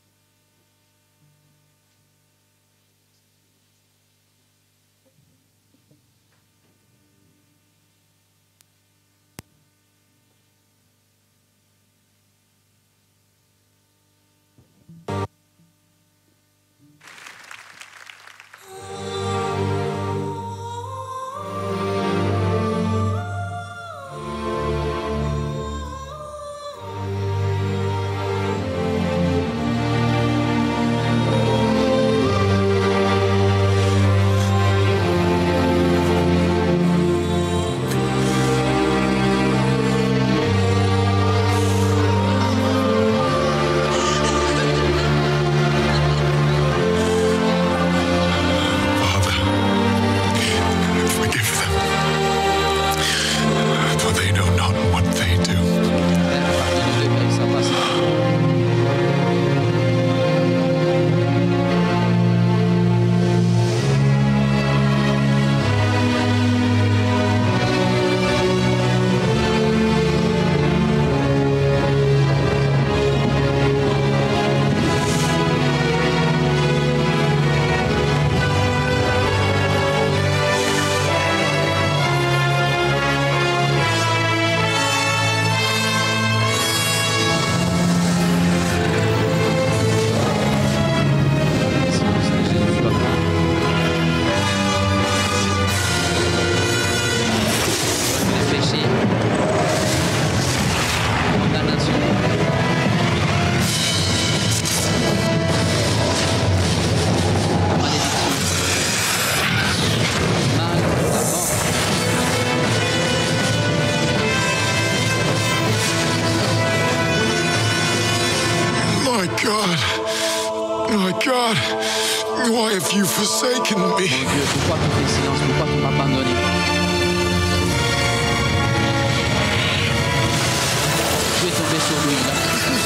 [SPEAKER 5] Have forsaken me?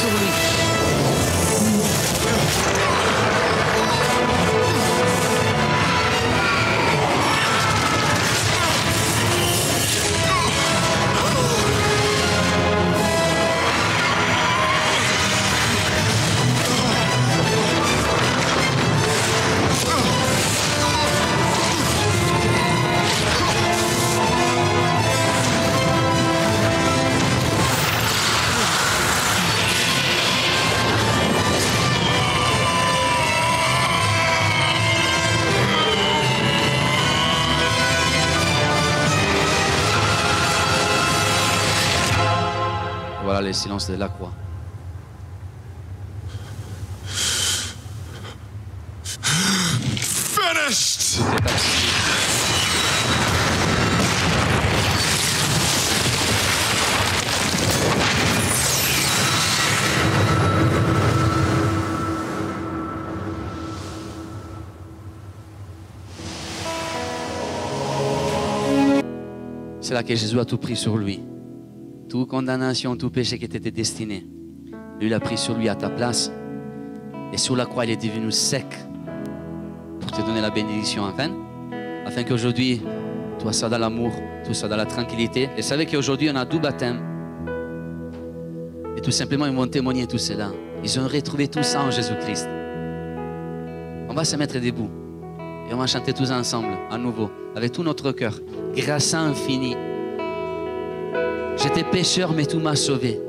[SPEAKER 4] Sur lui. Silence de la croix.
[SPEAKER 5] Finished!
[SPEAKER 4] C'est là que Jésus a tout pris sur lui. Toute condamnation, tout péché qui était destiné. Lui l'a pris sur lui à ta place. Et sur la croix, il est devenu sec pour te donner la bénédiction afin, afin qu'aujourd'hui, toi sois dans l'amour, tout sois dans la tranquillité. Et savez qu'aujourd'hui, on a deux baptêmes. Et tout simplement, ils vont témoigner tout cela. Ils ont retrouvé tout ça en Jésus-Christ. On va se mettre debout et on va chanter tous ensemble, à nouveau, avec tout notre cœur. Grâce infinie. J'étais pécheur, mais tout m'a sauvé.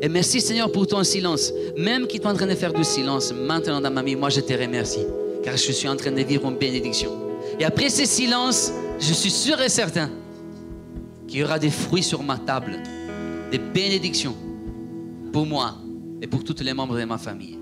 [SPEAKER 4] Et merci Seigneur pour ton silence. Même qui est en train de faire du silence maintenant dans ma vie, moi je te remercie. Car je suis en train de vivre une bénédiction. Et après ce silence, je suis sûr et certain qu'il y aura des fruits sur ma table. Des bénédictions pour moi et pour tous les membres de ma famille.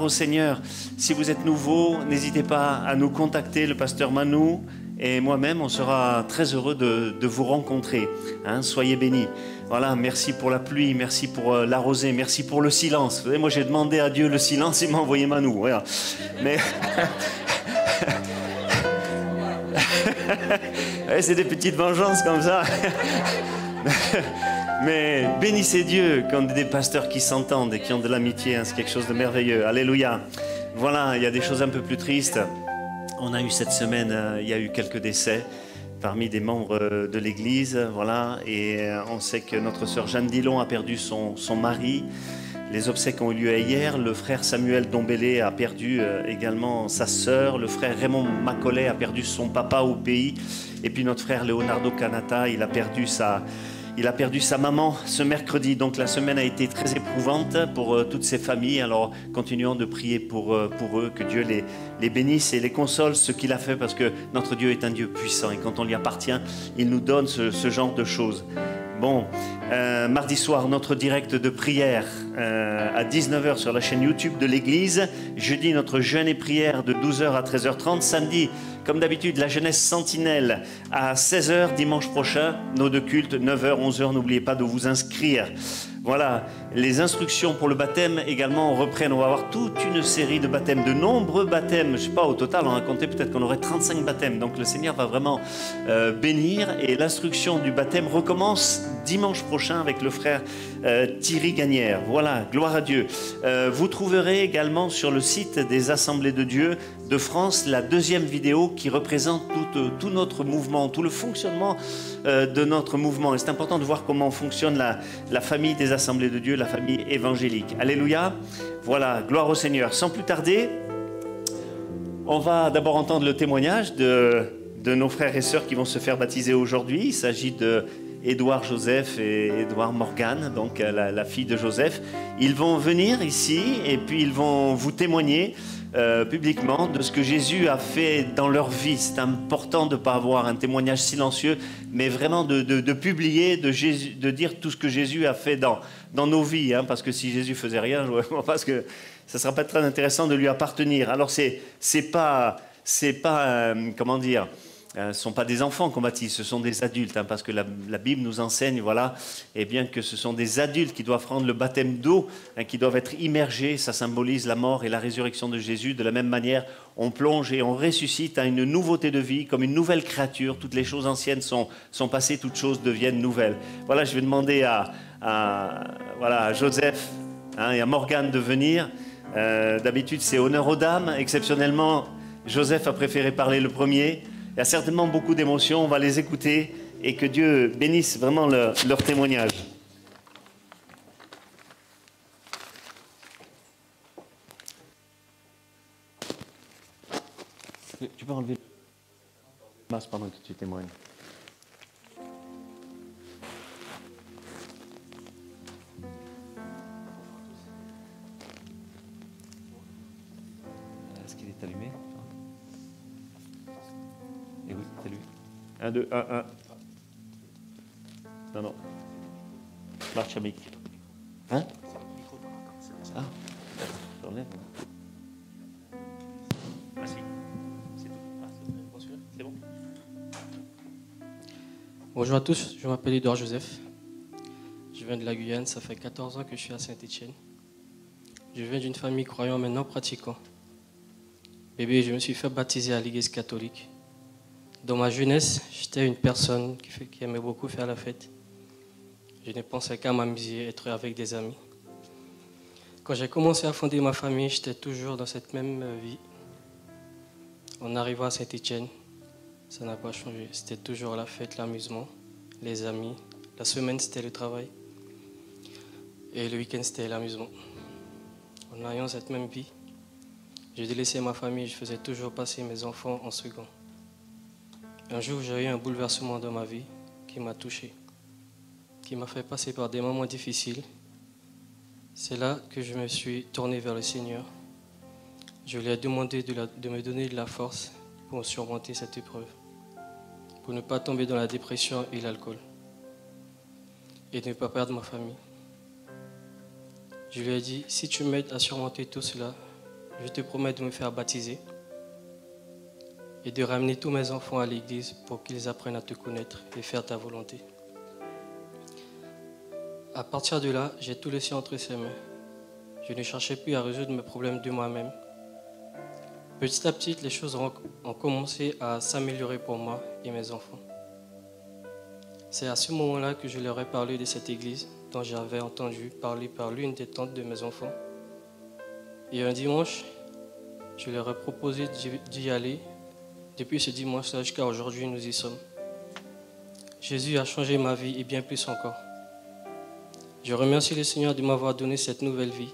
[SPEAKER 6] Au Seigneur. Si vous êtes nouveau, n'hésitez pas à nous contacter, le pasteur Manou et moi-même, on sera très heureux de, vous rencontrer. Hein, soyez bénis. Voilà, merci pour la pluie, merci pour euh, la rosée, merci pour le silence. Vous moi j'ai demandé à Dieu le silence, il m'a envoyé Manou. Mais c'est des petites vengeances comme ça. Mais bénissez Dieu quand des pasteurs qui s'entendent et qui ont de l'amitié, hein, c'est quelque chose de merveilleux. Alléluia. Voilà, il y a des choses un peu plus tristes. On a eu cette semaine, euh, il y a eu quelques décès parmi des membres de l'Église, voilà, et euh, on sait que notre sœur Jeanne Dillon a perdu son, son mari. Les obsèques ont eu lieu hier. Le frère Samuel Dombélé a perdu euh, également sa sœur. Le frère Raymond Macaulay a perdu son papa au pays. Et puis notre frère Leonardo Canata, il a perdu sa, il a perdu sa maman ce mercredi. Donc la semaine a été très éprouvante pour euh, toutes ces familles. Alors continuons de prier pour, euh, pour eux, que Dieu les, bénisse et les console ce qu'il a fait parce que notre Dieu est un Dieu puissant et quand on lui appartient, il nous donne ce genre de choses. Bon, euh, mardi soir, notre direct de prière euh, à 19h sur la chaîne YouTube de l'Église. Jeudi, notre jeûne et prière de 12h à 13h30. Samedi, comme d'habitude, la jeunesse sentinelle à 16h. Dimanche prochain, nos deux cultes, 9h, 11h. N'oubliez pas de vous inscrire. Voilà, les instructions pour le baptême également reprennent. On va avoir toute une série de baptêmes, de nombreux baptêmes. Je sais pas, au total, on a compté peut-être qu'on aurait 35 baptêmes. Donc le Seigneur va vraiment euh, bénir. Et l'instruction du baptême recommence dimanche prochain avec le frère euh, Thierry Gagnère. Voilà, gloire à Dieu. Euh, vous trouverez également sur le site des Assemblées de Dieu de France la deuxième vidéo qui représente tout, euh, notre mouvement, tout le fonctionnement euh, de notre mouvement. Et c'est important de voir comment fonctionne la, famille des Assemblées de Dieu, la famille évangélique. Alléluia. Voilà, gloire au Seigneur. Sans plus tarder, on va d'abord entendre le témoignage de, nos frères et sœurs qui vont se faire baptiser aujourd'hui. Il s'agit de Édouard Joseph et Édouard Morgane, donc euh, la fille de Joseph. Ils vont venir ici et puis ils vont vous témoigner euh, publiquement de ce que Jésus a fait dans leur vie. C'est important de ne pas avoir un témoignage silencieux, mais vraiment de, de- publier, de, de dire tout ce que Jésus a fait dans, dans nos vies. hein, parce que si Jésus faisait rien, je vois pas ce que ça ne sera pas très intéressant de lui appartenir. Alors c'est pas pas euh, comment dire euh, ce ne sont pas des enfants qu'on baptise, ce sont des adultes, hein, parce que la, Bible nous enseigne, voilà, et bien que ce sont des adultes qui doivent prendre le baptême d'eau, hein, qui doivent être immergés, ça symbolise la mort et la résurrection de Jésus. De la même manière, on plonge et on ressuscite à une nouveauté de vie, comme une nouvelle créature. Toutes les choses anciennes sont, sont passées, toutes choses deviennent nouvelles. Voilà, je vais demander à, voilà, Joseph hein, et à Morgane de venir. Euh, D'habitude, c'est honneur aux dames. Exceptionnellement, Joseph a préféré parler le premier. Il y a certainement beaucoup d'émotions, on va les écouter et que Dieu bénisse vraiment leur, témoignage. Tu peux enlever le masque pendant que tu témoignes. 1, 2, 1, 1. Non, non. Marche amique. Hein? Ah, j'enlève. Ah si, c'est tout. Ah, c'est bon.
[SPEAKER 7] Bonjour à tous, je m'appelle Edouard Joseph. Je viens de la Guyane, ça fait 14 ans que je suis à Saint-Étienne. Je viens d'une famille croyant maintenant pratiquant. Bébé, je me suis fait baptiser à l'église catholique. Dans ma jeunesse, j'étais une personne qui, aimait beaucoup faire la fête. Je ne pensais qu'à m'amuser, être avec des amis. Quand j'ai commencé à fonder ma famille, j'étais toujours dans cette même euh, vie. En arrivant à Saint-Étienne, ça n'a pas changé. C'était toujours la fête, l'amusement, les amis. La semaine, c'était le travail. Et le week-end, c'était l'amusement. En ayant cette même vie, j'ai délaissé ma famille. Je faisais toujours passer mes enfants en second. Un jour, j'ai eu un bouleversement dans ma vie qui m'a touché, qui m'a fait passer par des moments difficiles. C'est là que je me suis tourné vers le Seigneur. Je lui ai demandé de, me donner de la force pour surmonter cette épreuve pour ne pas tomber dans la dépression et l'alcool et ne pas perdre ma famille. Je lui ai dit, si tu m'aides à surmonter tout cela, je te promets de me faire baptiser et de ramener tous mes enfants à l'église pour qu'ils apprennent à te connaître et faire ta volonté. À partir de là, j'ai tout laissé entre ses mains. Je ne cherchais plus à résoudre mes problèmes de moi-même. Petit à petit, les choses ont commencé à s'améliorer pour moi et mes enfants. C'est à ce moment-là que je leur ai parlé de cette église dont j'avais entendu parler par l'une des tantes de mes enfants. Et un dimanche, je leur ai proposé d'y aller. Depuis ce dimanche-là jusqu'à aujourd'hui, nous y sommes. Jésus a changé ma vie et bien plus encore. Je remercie le Seigneur de m'avoir donné cette nouvelle vie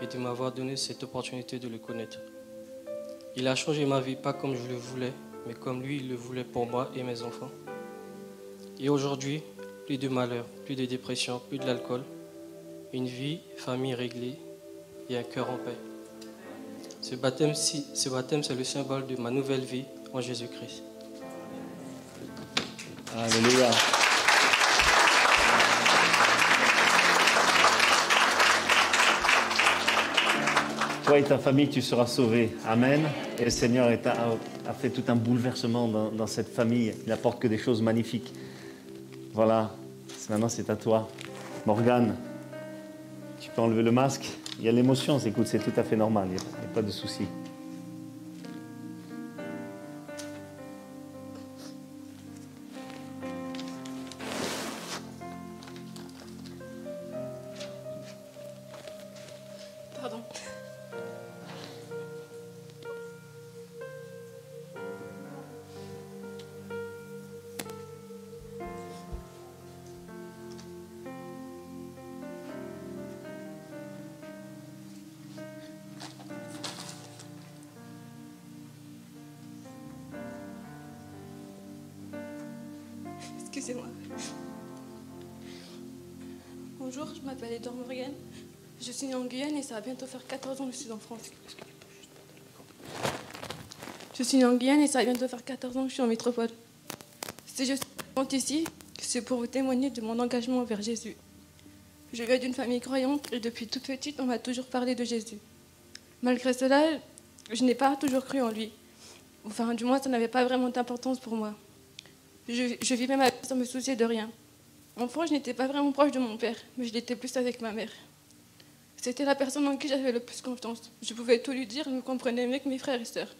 [SPEAKER 7] et de m'avoir donné cette opportunité de le connaître. Il a changé ma vie pas comme je le voulais, mais comme lui il le voulait pour moi et mes enfants. Et aujourd'hui, plus de malheur, plus de dépression, plus de l'alcool, une vie, famille réglée et un cœur en paix. Ce baptême, ce baptême, c'est le symbole de ma nouvelle vie Jésus-Christ.
[SPEAKER 6] Alléluia. Toi et ta famille, tu seras sauvé. Amen. Et le Seigneur a, fait tout un bouleversement dans, cette famille. Il apporte que des choses magnifiques. Voilà. Maintenant, c'est à toi. Morgane, tu peux enlever le masque. Il y a l'émotion, écoute, c'est tout à fait normal. Il n'y a pas de souci.
[SPEAKER 8] Ça va bientôt faire 14 ans que je suis en France. Je suis en Guyane et ça va bientôt faire 14 ans que je suis en métropole. Si je suis ici, c'est pour vous témoigner de mon engagement envers Jésus. Je viens d'une famille croyante et depuis toute petite, on m'a toujours parlé de Jésus. Malgré cela, je n'ai pas toujours cru en lui. Enfin, du moins, ça n'avait pas vraiment d'importance pour moi. Je, je vivais ma vie sans me soucier de rien. Enfant, je n'étais pas vraiment proche de mon père, mais je l'étais plus avec ma mère. C'était la personne en qui j'avais le plus confiance. Je pouvais tout lui dire, elle me comprenait mieux que mes frères et sœurs.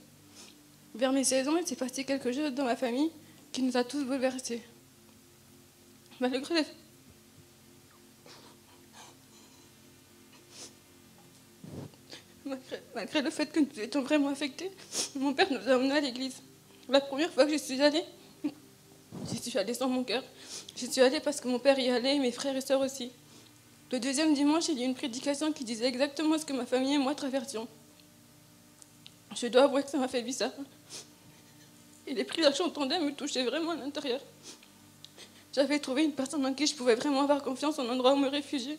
[SPEAKER 8] Vers mes 16 ans, il s'est passé quelque chose dans ma famille qui nous a tous bouleversés. Malgré, malgré le fait que nous étions vraiment affectés, mon père nous a emmenés à l'église. La première fois que je suis allée, j'y suis allée sans mon cœur. J'y suis allée parce que mon père y allait et mes frères et sœurs aussi. Le deuxième dimanche, il y a une prédication qui disait exactement ce que ma famille et moi traversions. Je dois avouer que ça m'a fait bizarre. Et les prières que j'entendais me touchaient vraiment à l'intérieur. J'avais trouvé une personne en qui je pouvais vraiment avoir confiance, un endroit où me réfugier.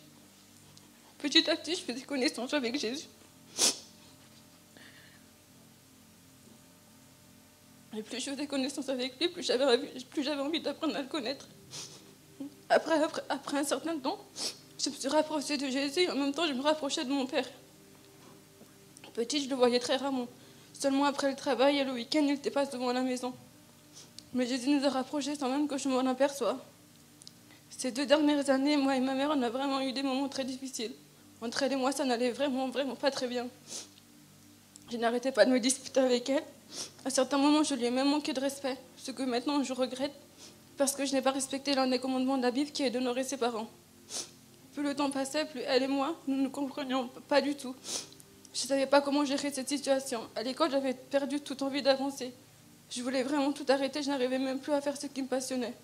[SPEAKER 8] Petit à petit, je faisais connaissance avec Jésus. Et plus je faisais connaissance avec lui, plus j'avais envie, d'apprendre à le connaître. Après un certain temps, je me suis rapprochée de Jésus en même temps, je me rapprochais de mon père. Petit, je le voyais très rarement. Seulement après le travail et le week-end, il n'était pas à la maison. Mais Jésus nous a rapprochés sans même que je m'en aperçoive. Ces deux dernières années, moi et ma mère, on a vraiment eu des moments très difficiles. Entre elle et moi, ça n'allait vraiment, vraiment pas très bien. Je n'arrêtais pas de me disputer avec elle. À certains moments, je lui ai même manqué de respect, ce que maintenant je regrette, parce que je n'ai pas respecté l'un des commandements de la Bible qui est d'honorer ses parents. Plus le temps passait, plus elle et moi, nous ne comprenions pas du tout. Je ne savais pas comment gérer cette situation. À l'école, j'avais perdu toute envie d'avancer. Je voulais vraiment tout arrêter, je n'arrivais même plus à faire ce qui me passionnait.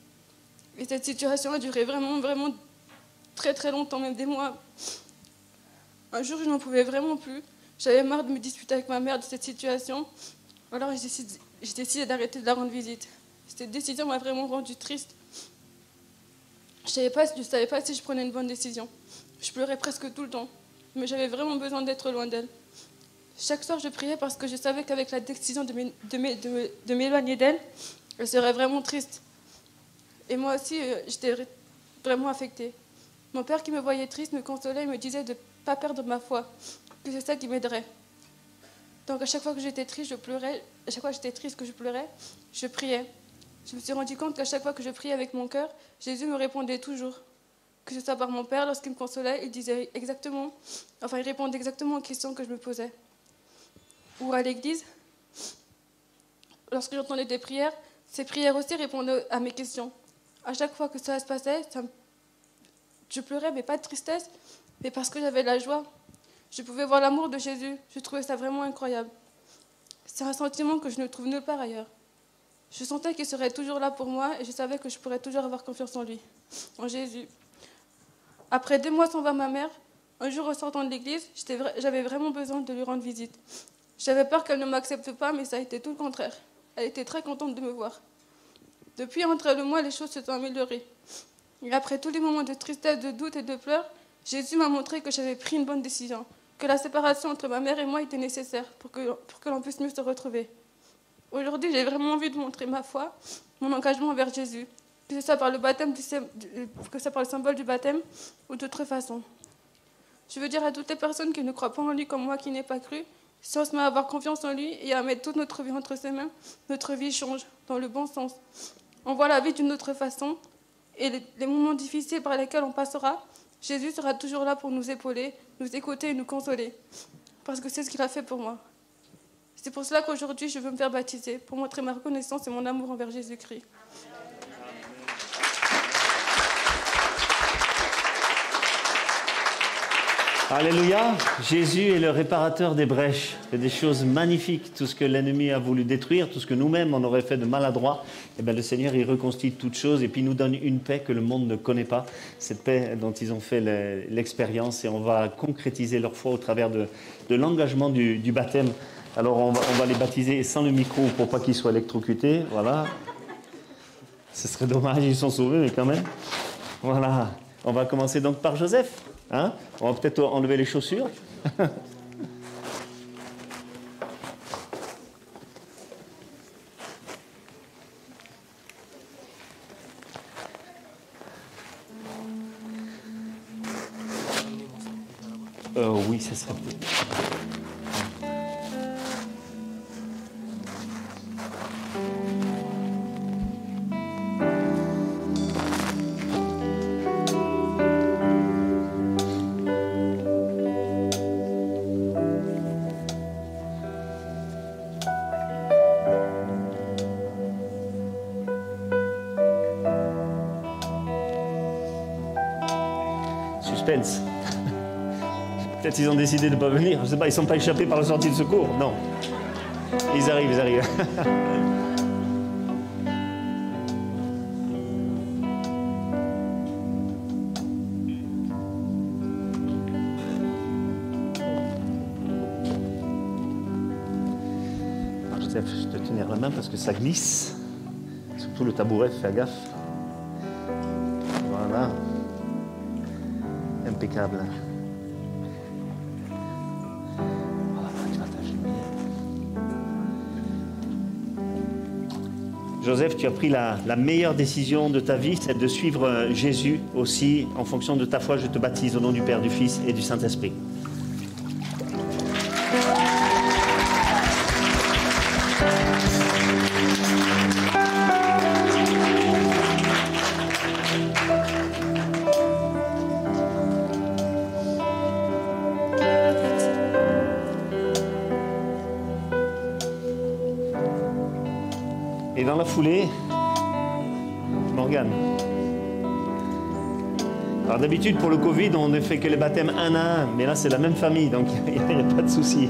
[SPEAKER 8] Et cette situation a duré vraiment, vraiment très très longtemps, même des mois. Un jour, je n'en pouvais vraiment plus. J'avais marre de me disputer avec ma mère de cette situation. Alors j'ai décidé, décidé d'arrêter de la rendre visite. Cette décision m'a vraiment rendue triste. Je ne savais, savais pas si je prenais une bonne décision. Je pleurais presque tout le temps, mais j'avais vraiment besoin d'être loin d'elle. Chaque soir, je priais parce que je savais qu'avec la décision de m'é- de m'é- de m'é- de m'éloigner d'elle, elle serait vraiment triste. Et moi aussi, euh, j'étais vra- vraiment affectée. Mon père qui me voyait triste me consolait et me disait de pas perdre ma foi, que c'est ça qui m'aiderait. Donc à chaque fois que j'étais triste, je pleurais. À chaque fois que j'étais triste, que je pleurais, je priais. Je me suis rendu compte qu'à chaque fois que je priais avec mon cœur, Jésus me répondait toujours. Que ce soit par mon père, lorsqu'il me consolait, il disait exactement, enfin il répondait exactement aux questions que je me posais. Ou à l'église, lorsque j'entendais des prières, ces prières aussi répondaient à mes questions. À chaque fois que ça se passait, je pleurais, mais pas de tristesse, mais parce que j'avais de la joie. Je pouvais voir l'amour de Jésus. Je trouvais ça vraiment incroyable. C'est un sentiment que je ne trouve nulle part ailleurs. Je sentais qu'il serait toujours là pour moi et je savais que je pourrais toujours avoir confiance en lui, en Jésus. Après deux mois sans voir ma mère, un jour en sortant de l'église, j'avais vraiment besoin de lui rendre visite. J'avais peur qu'elle ne m'accepte pas, mais ça a été tout le contraire. Elle était très contente de me voir. Depuis entre elle et moi, les choses se sont améliorées. Et après tous les moments de tristesse, de doute et de pleurs, Jésus m'a montré que j'avais pris une bonne décision, que la séparation entre ma mère et moi était nécessaire pour que l'on puisse mieux se retrouver. Aujourd'hui, j'ai vraiment envie de montrer ma foi, mon engagement envers Jésus, que ce soit par le baptême, euh, que ce par le symbole du baptême ou d'autres façons. Je veux dire à toutes les personnes qui ne croient pas en lui comme moi qui n'ai pas cru, si on se à avoir confiance en lui et à mettre toute notre vie entre ses mains, notre vie change dans le bon sens. On voit la vie d'une autre façon et les moments difficiles par lesquels on passera, Jésus sera toujours là pour nous épauler, nous écouter et nous consoler. Parce que c'est ce qu'il a fait pour moi. C'est pour cela qu'aujourd'hui, je veux me faire baptiser, pour montrer ma reconnaissance et mon amour envers Jésus-Christ.
[SPEAKER 6] Alléluia. Jésus est le réparateur des brèches. Fait des choses magnifiques. Tout ce que l'ennemi a voulu détruire, tout ce que nous-mêmes on aurait fait de maladroit, eh bien, le Seigneur il reconstitue toutes choses et puis il nous donne une paix que le monde ne connaît pas. Cette paix dont ils ont fait le- l'expérience et on va concrétiser leur foi au travers de, l'engagement du baptême. Alors on va, on va les baptiser sans le micro pour pas qu'ils soient électrocutés. Voilà. Ce serait dommage, ils sont sauvés, mais quand même. Voilà. On va commencer donc par Joseph. Hein On va peut-être enlever les chaussures. Euh, oui, ça serait Ils ont décidé de ne pas venir. Je sais pas, ils ne sont pas échappés par la sortie de secours. Non. Ils arrivent, ils arrivent. Je vais te tenir la main parce que ça glisse. Surtout le tabouret, fais gaffe. Tu as pris la, la meilleure décision de ta vie, c'est de suivre euh, Jésus aussi. En fonction de ta foi, je te baptise au nom du Père, du Fils et du Saint-Esprit. Pour le Covid, on ne fait que les baptêmes un à un, mais là c'est la même famille, donc il n'y a, pas de souci.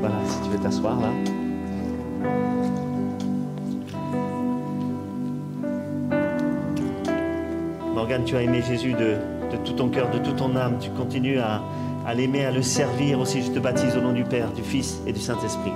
[SPEAKER 6] Voilà, si tu veux t'asseoir là. Morgane, tu as aimé Jésus de, tout ton cœur, de toute ton âme. Tu continues à, à l'aimer, à le servir aussi. Je te baptise au nom du Père, du Fils et du Saint-Esprit.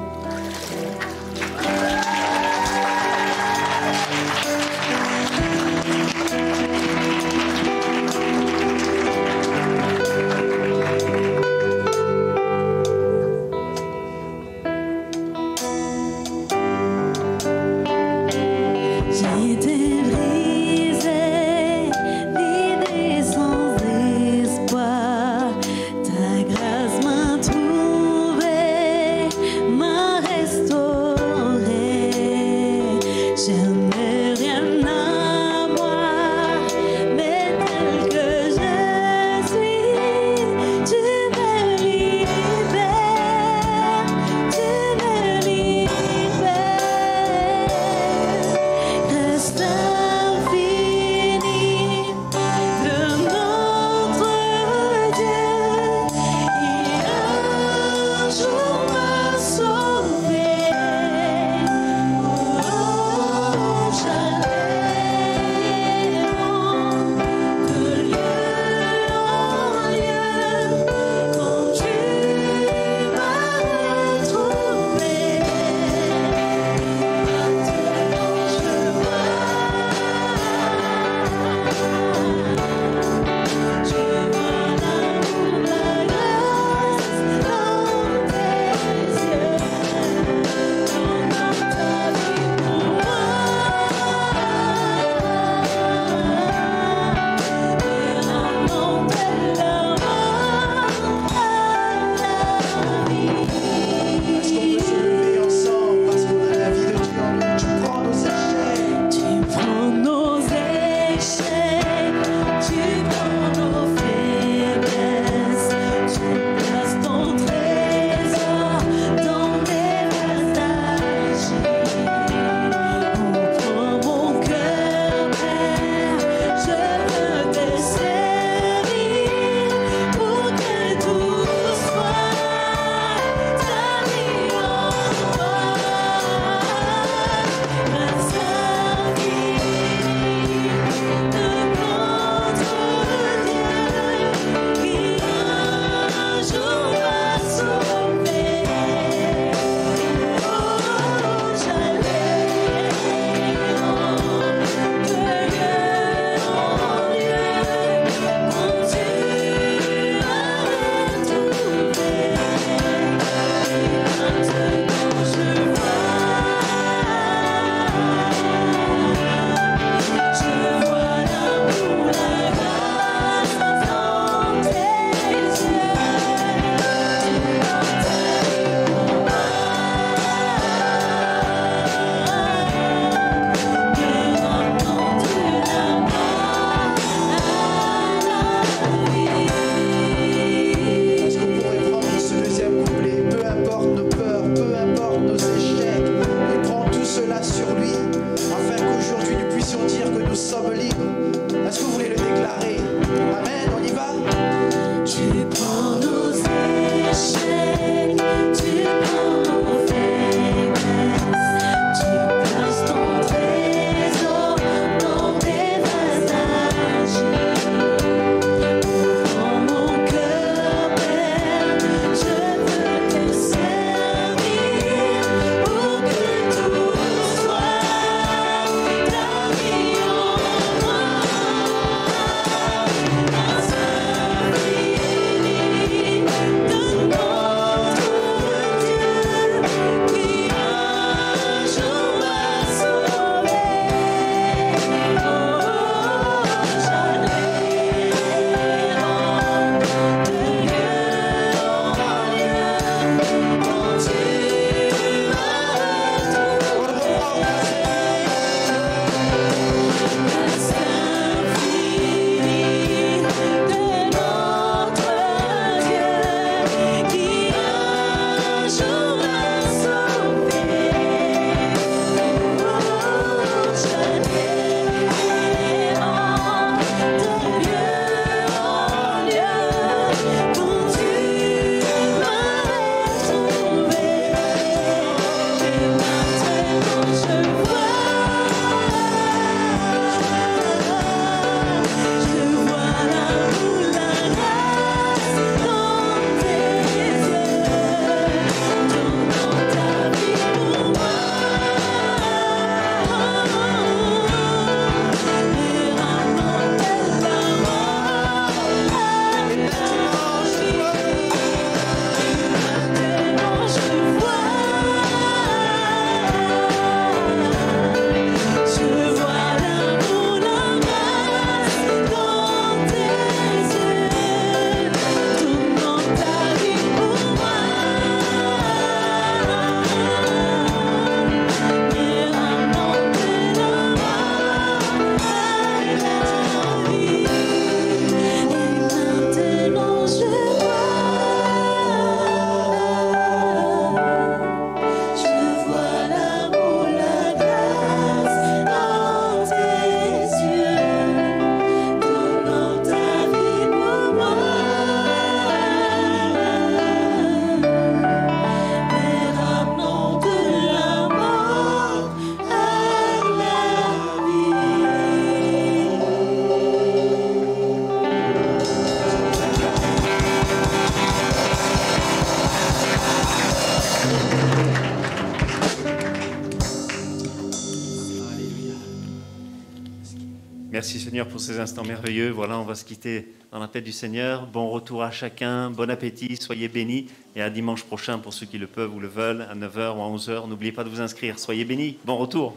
[SPEAKER 6] Pour ces instants merveilleux. Voilà, on va se quitter dans la paix du Seigneur. Bon retour à chacun, bon appétit, soyez bénis. Et à dimanche prochain pour ceux qui le peuvent ou le veulent, à 9h ou à 11h. N'oubliez pas de vous inscrire. Soyez bénis. Bon retour.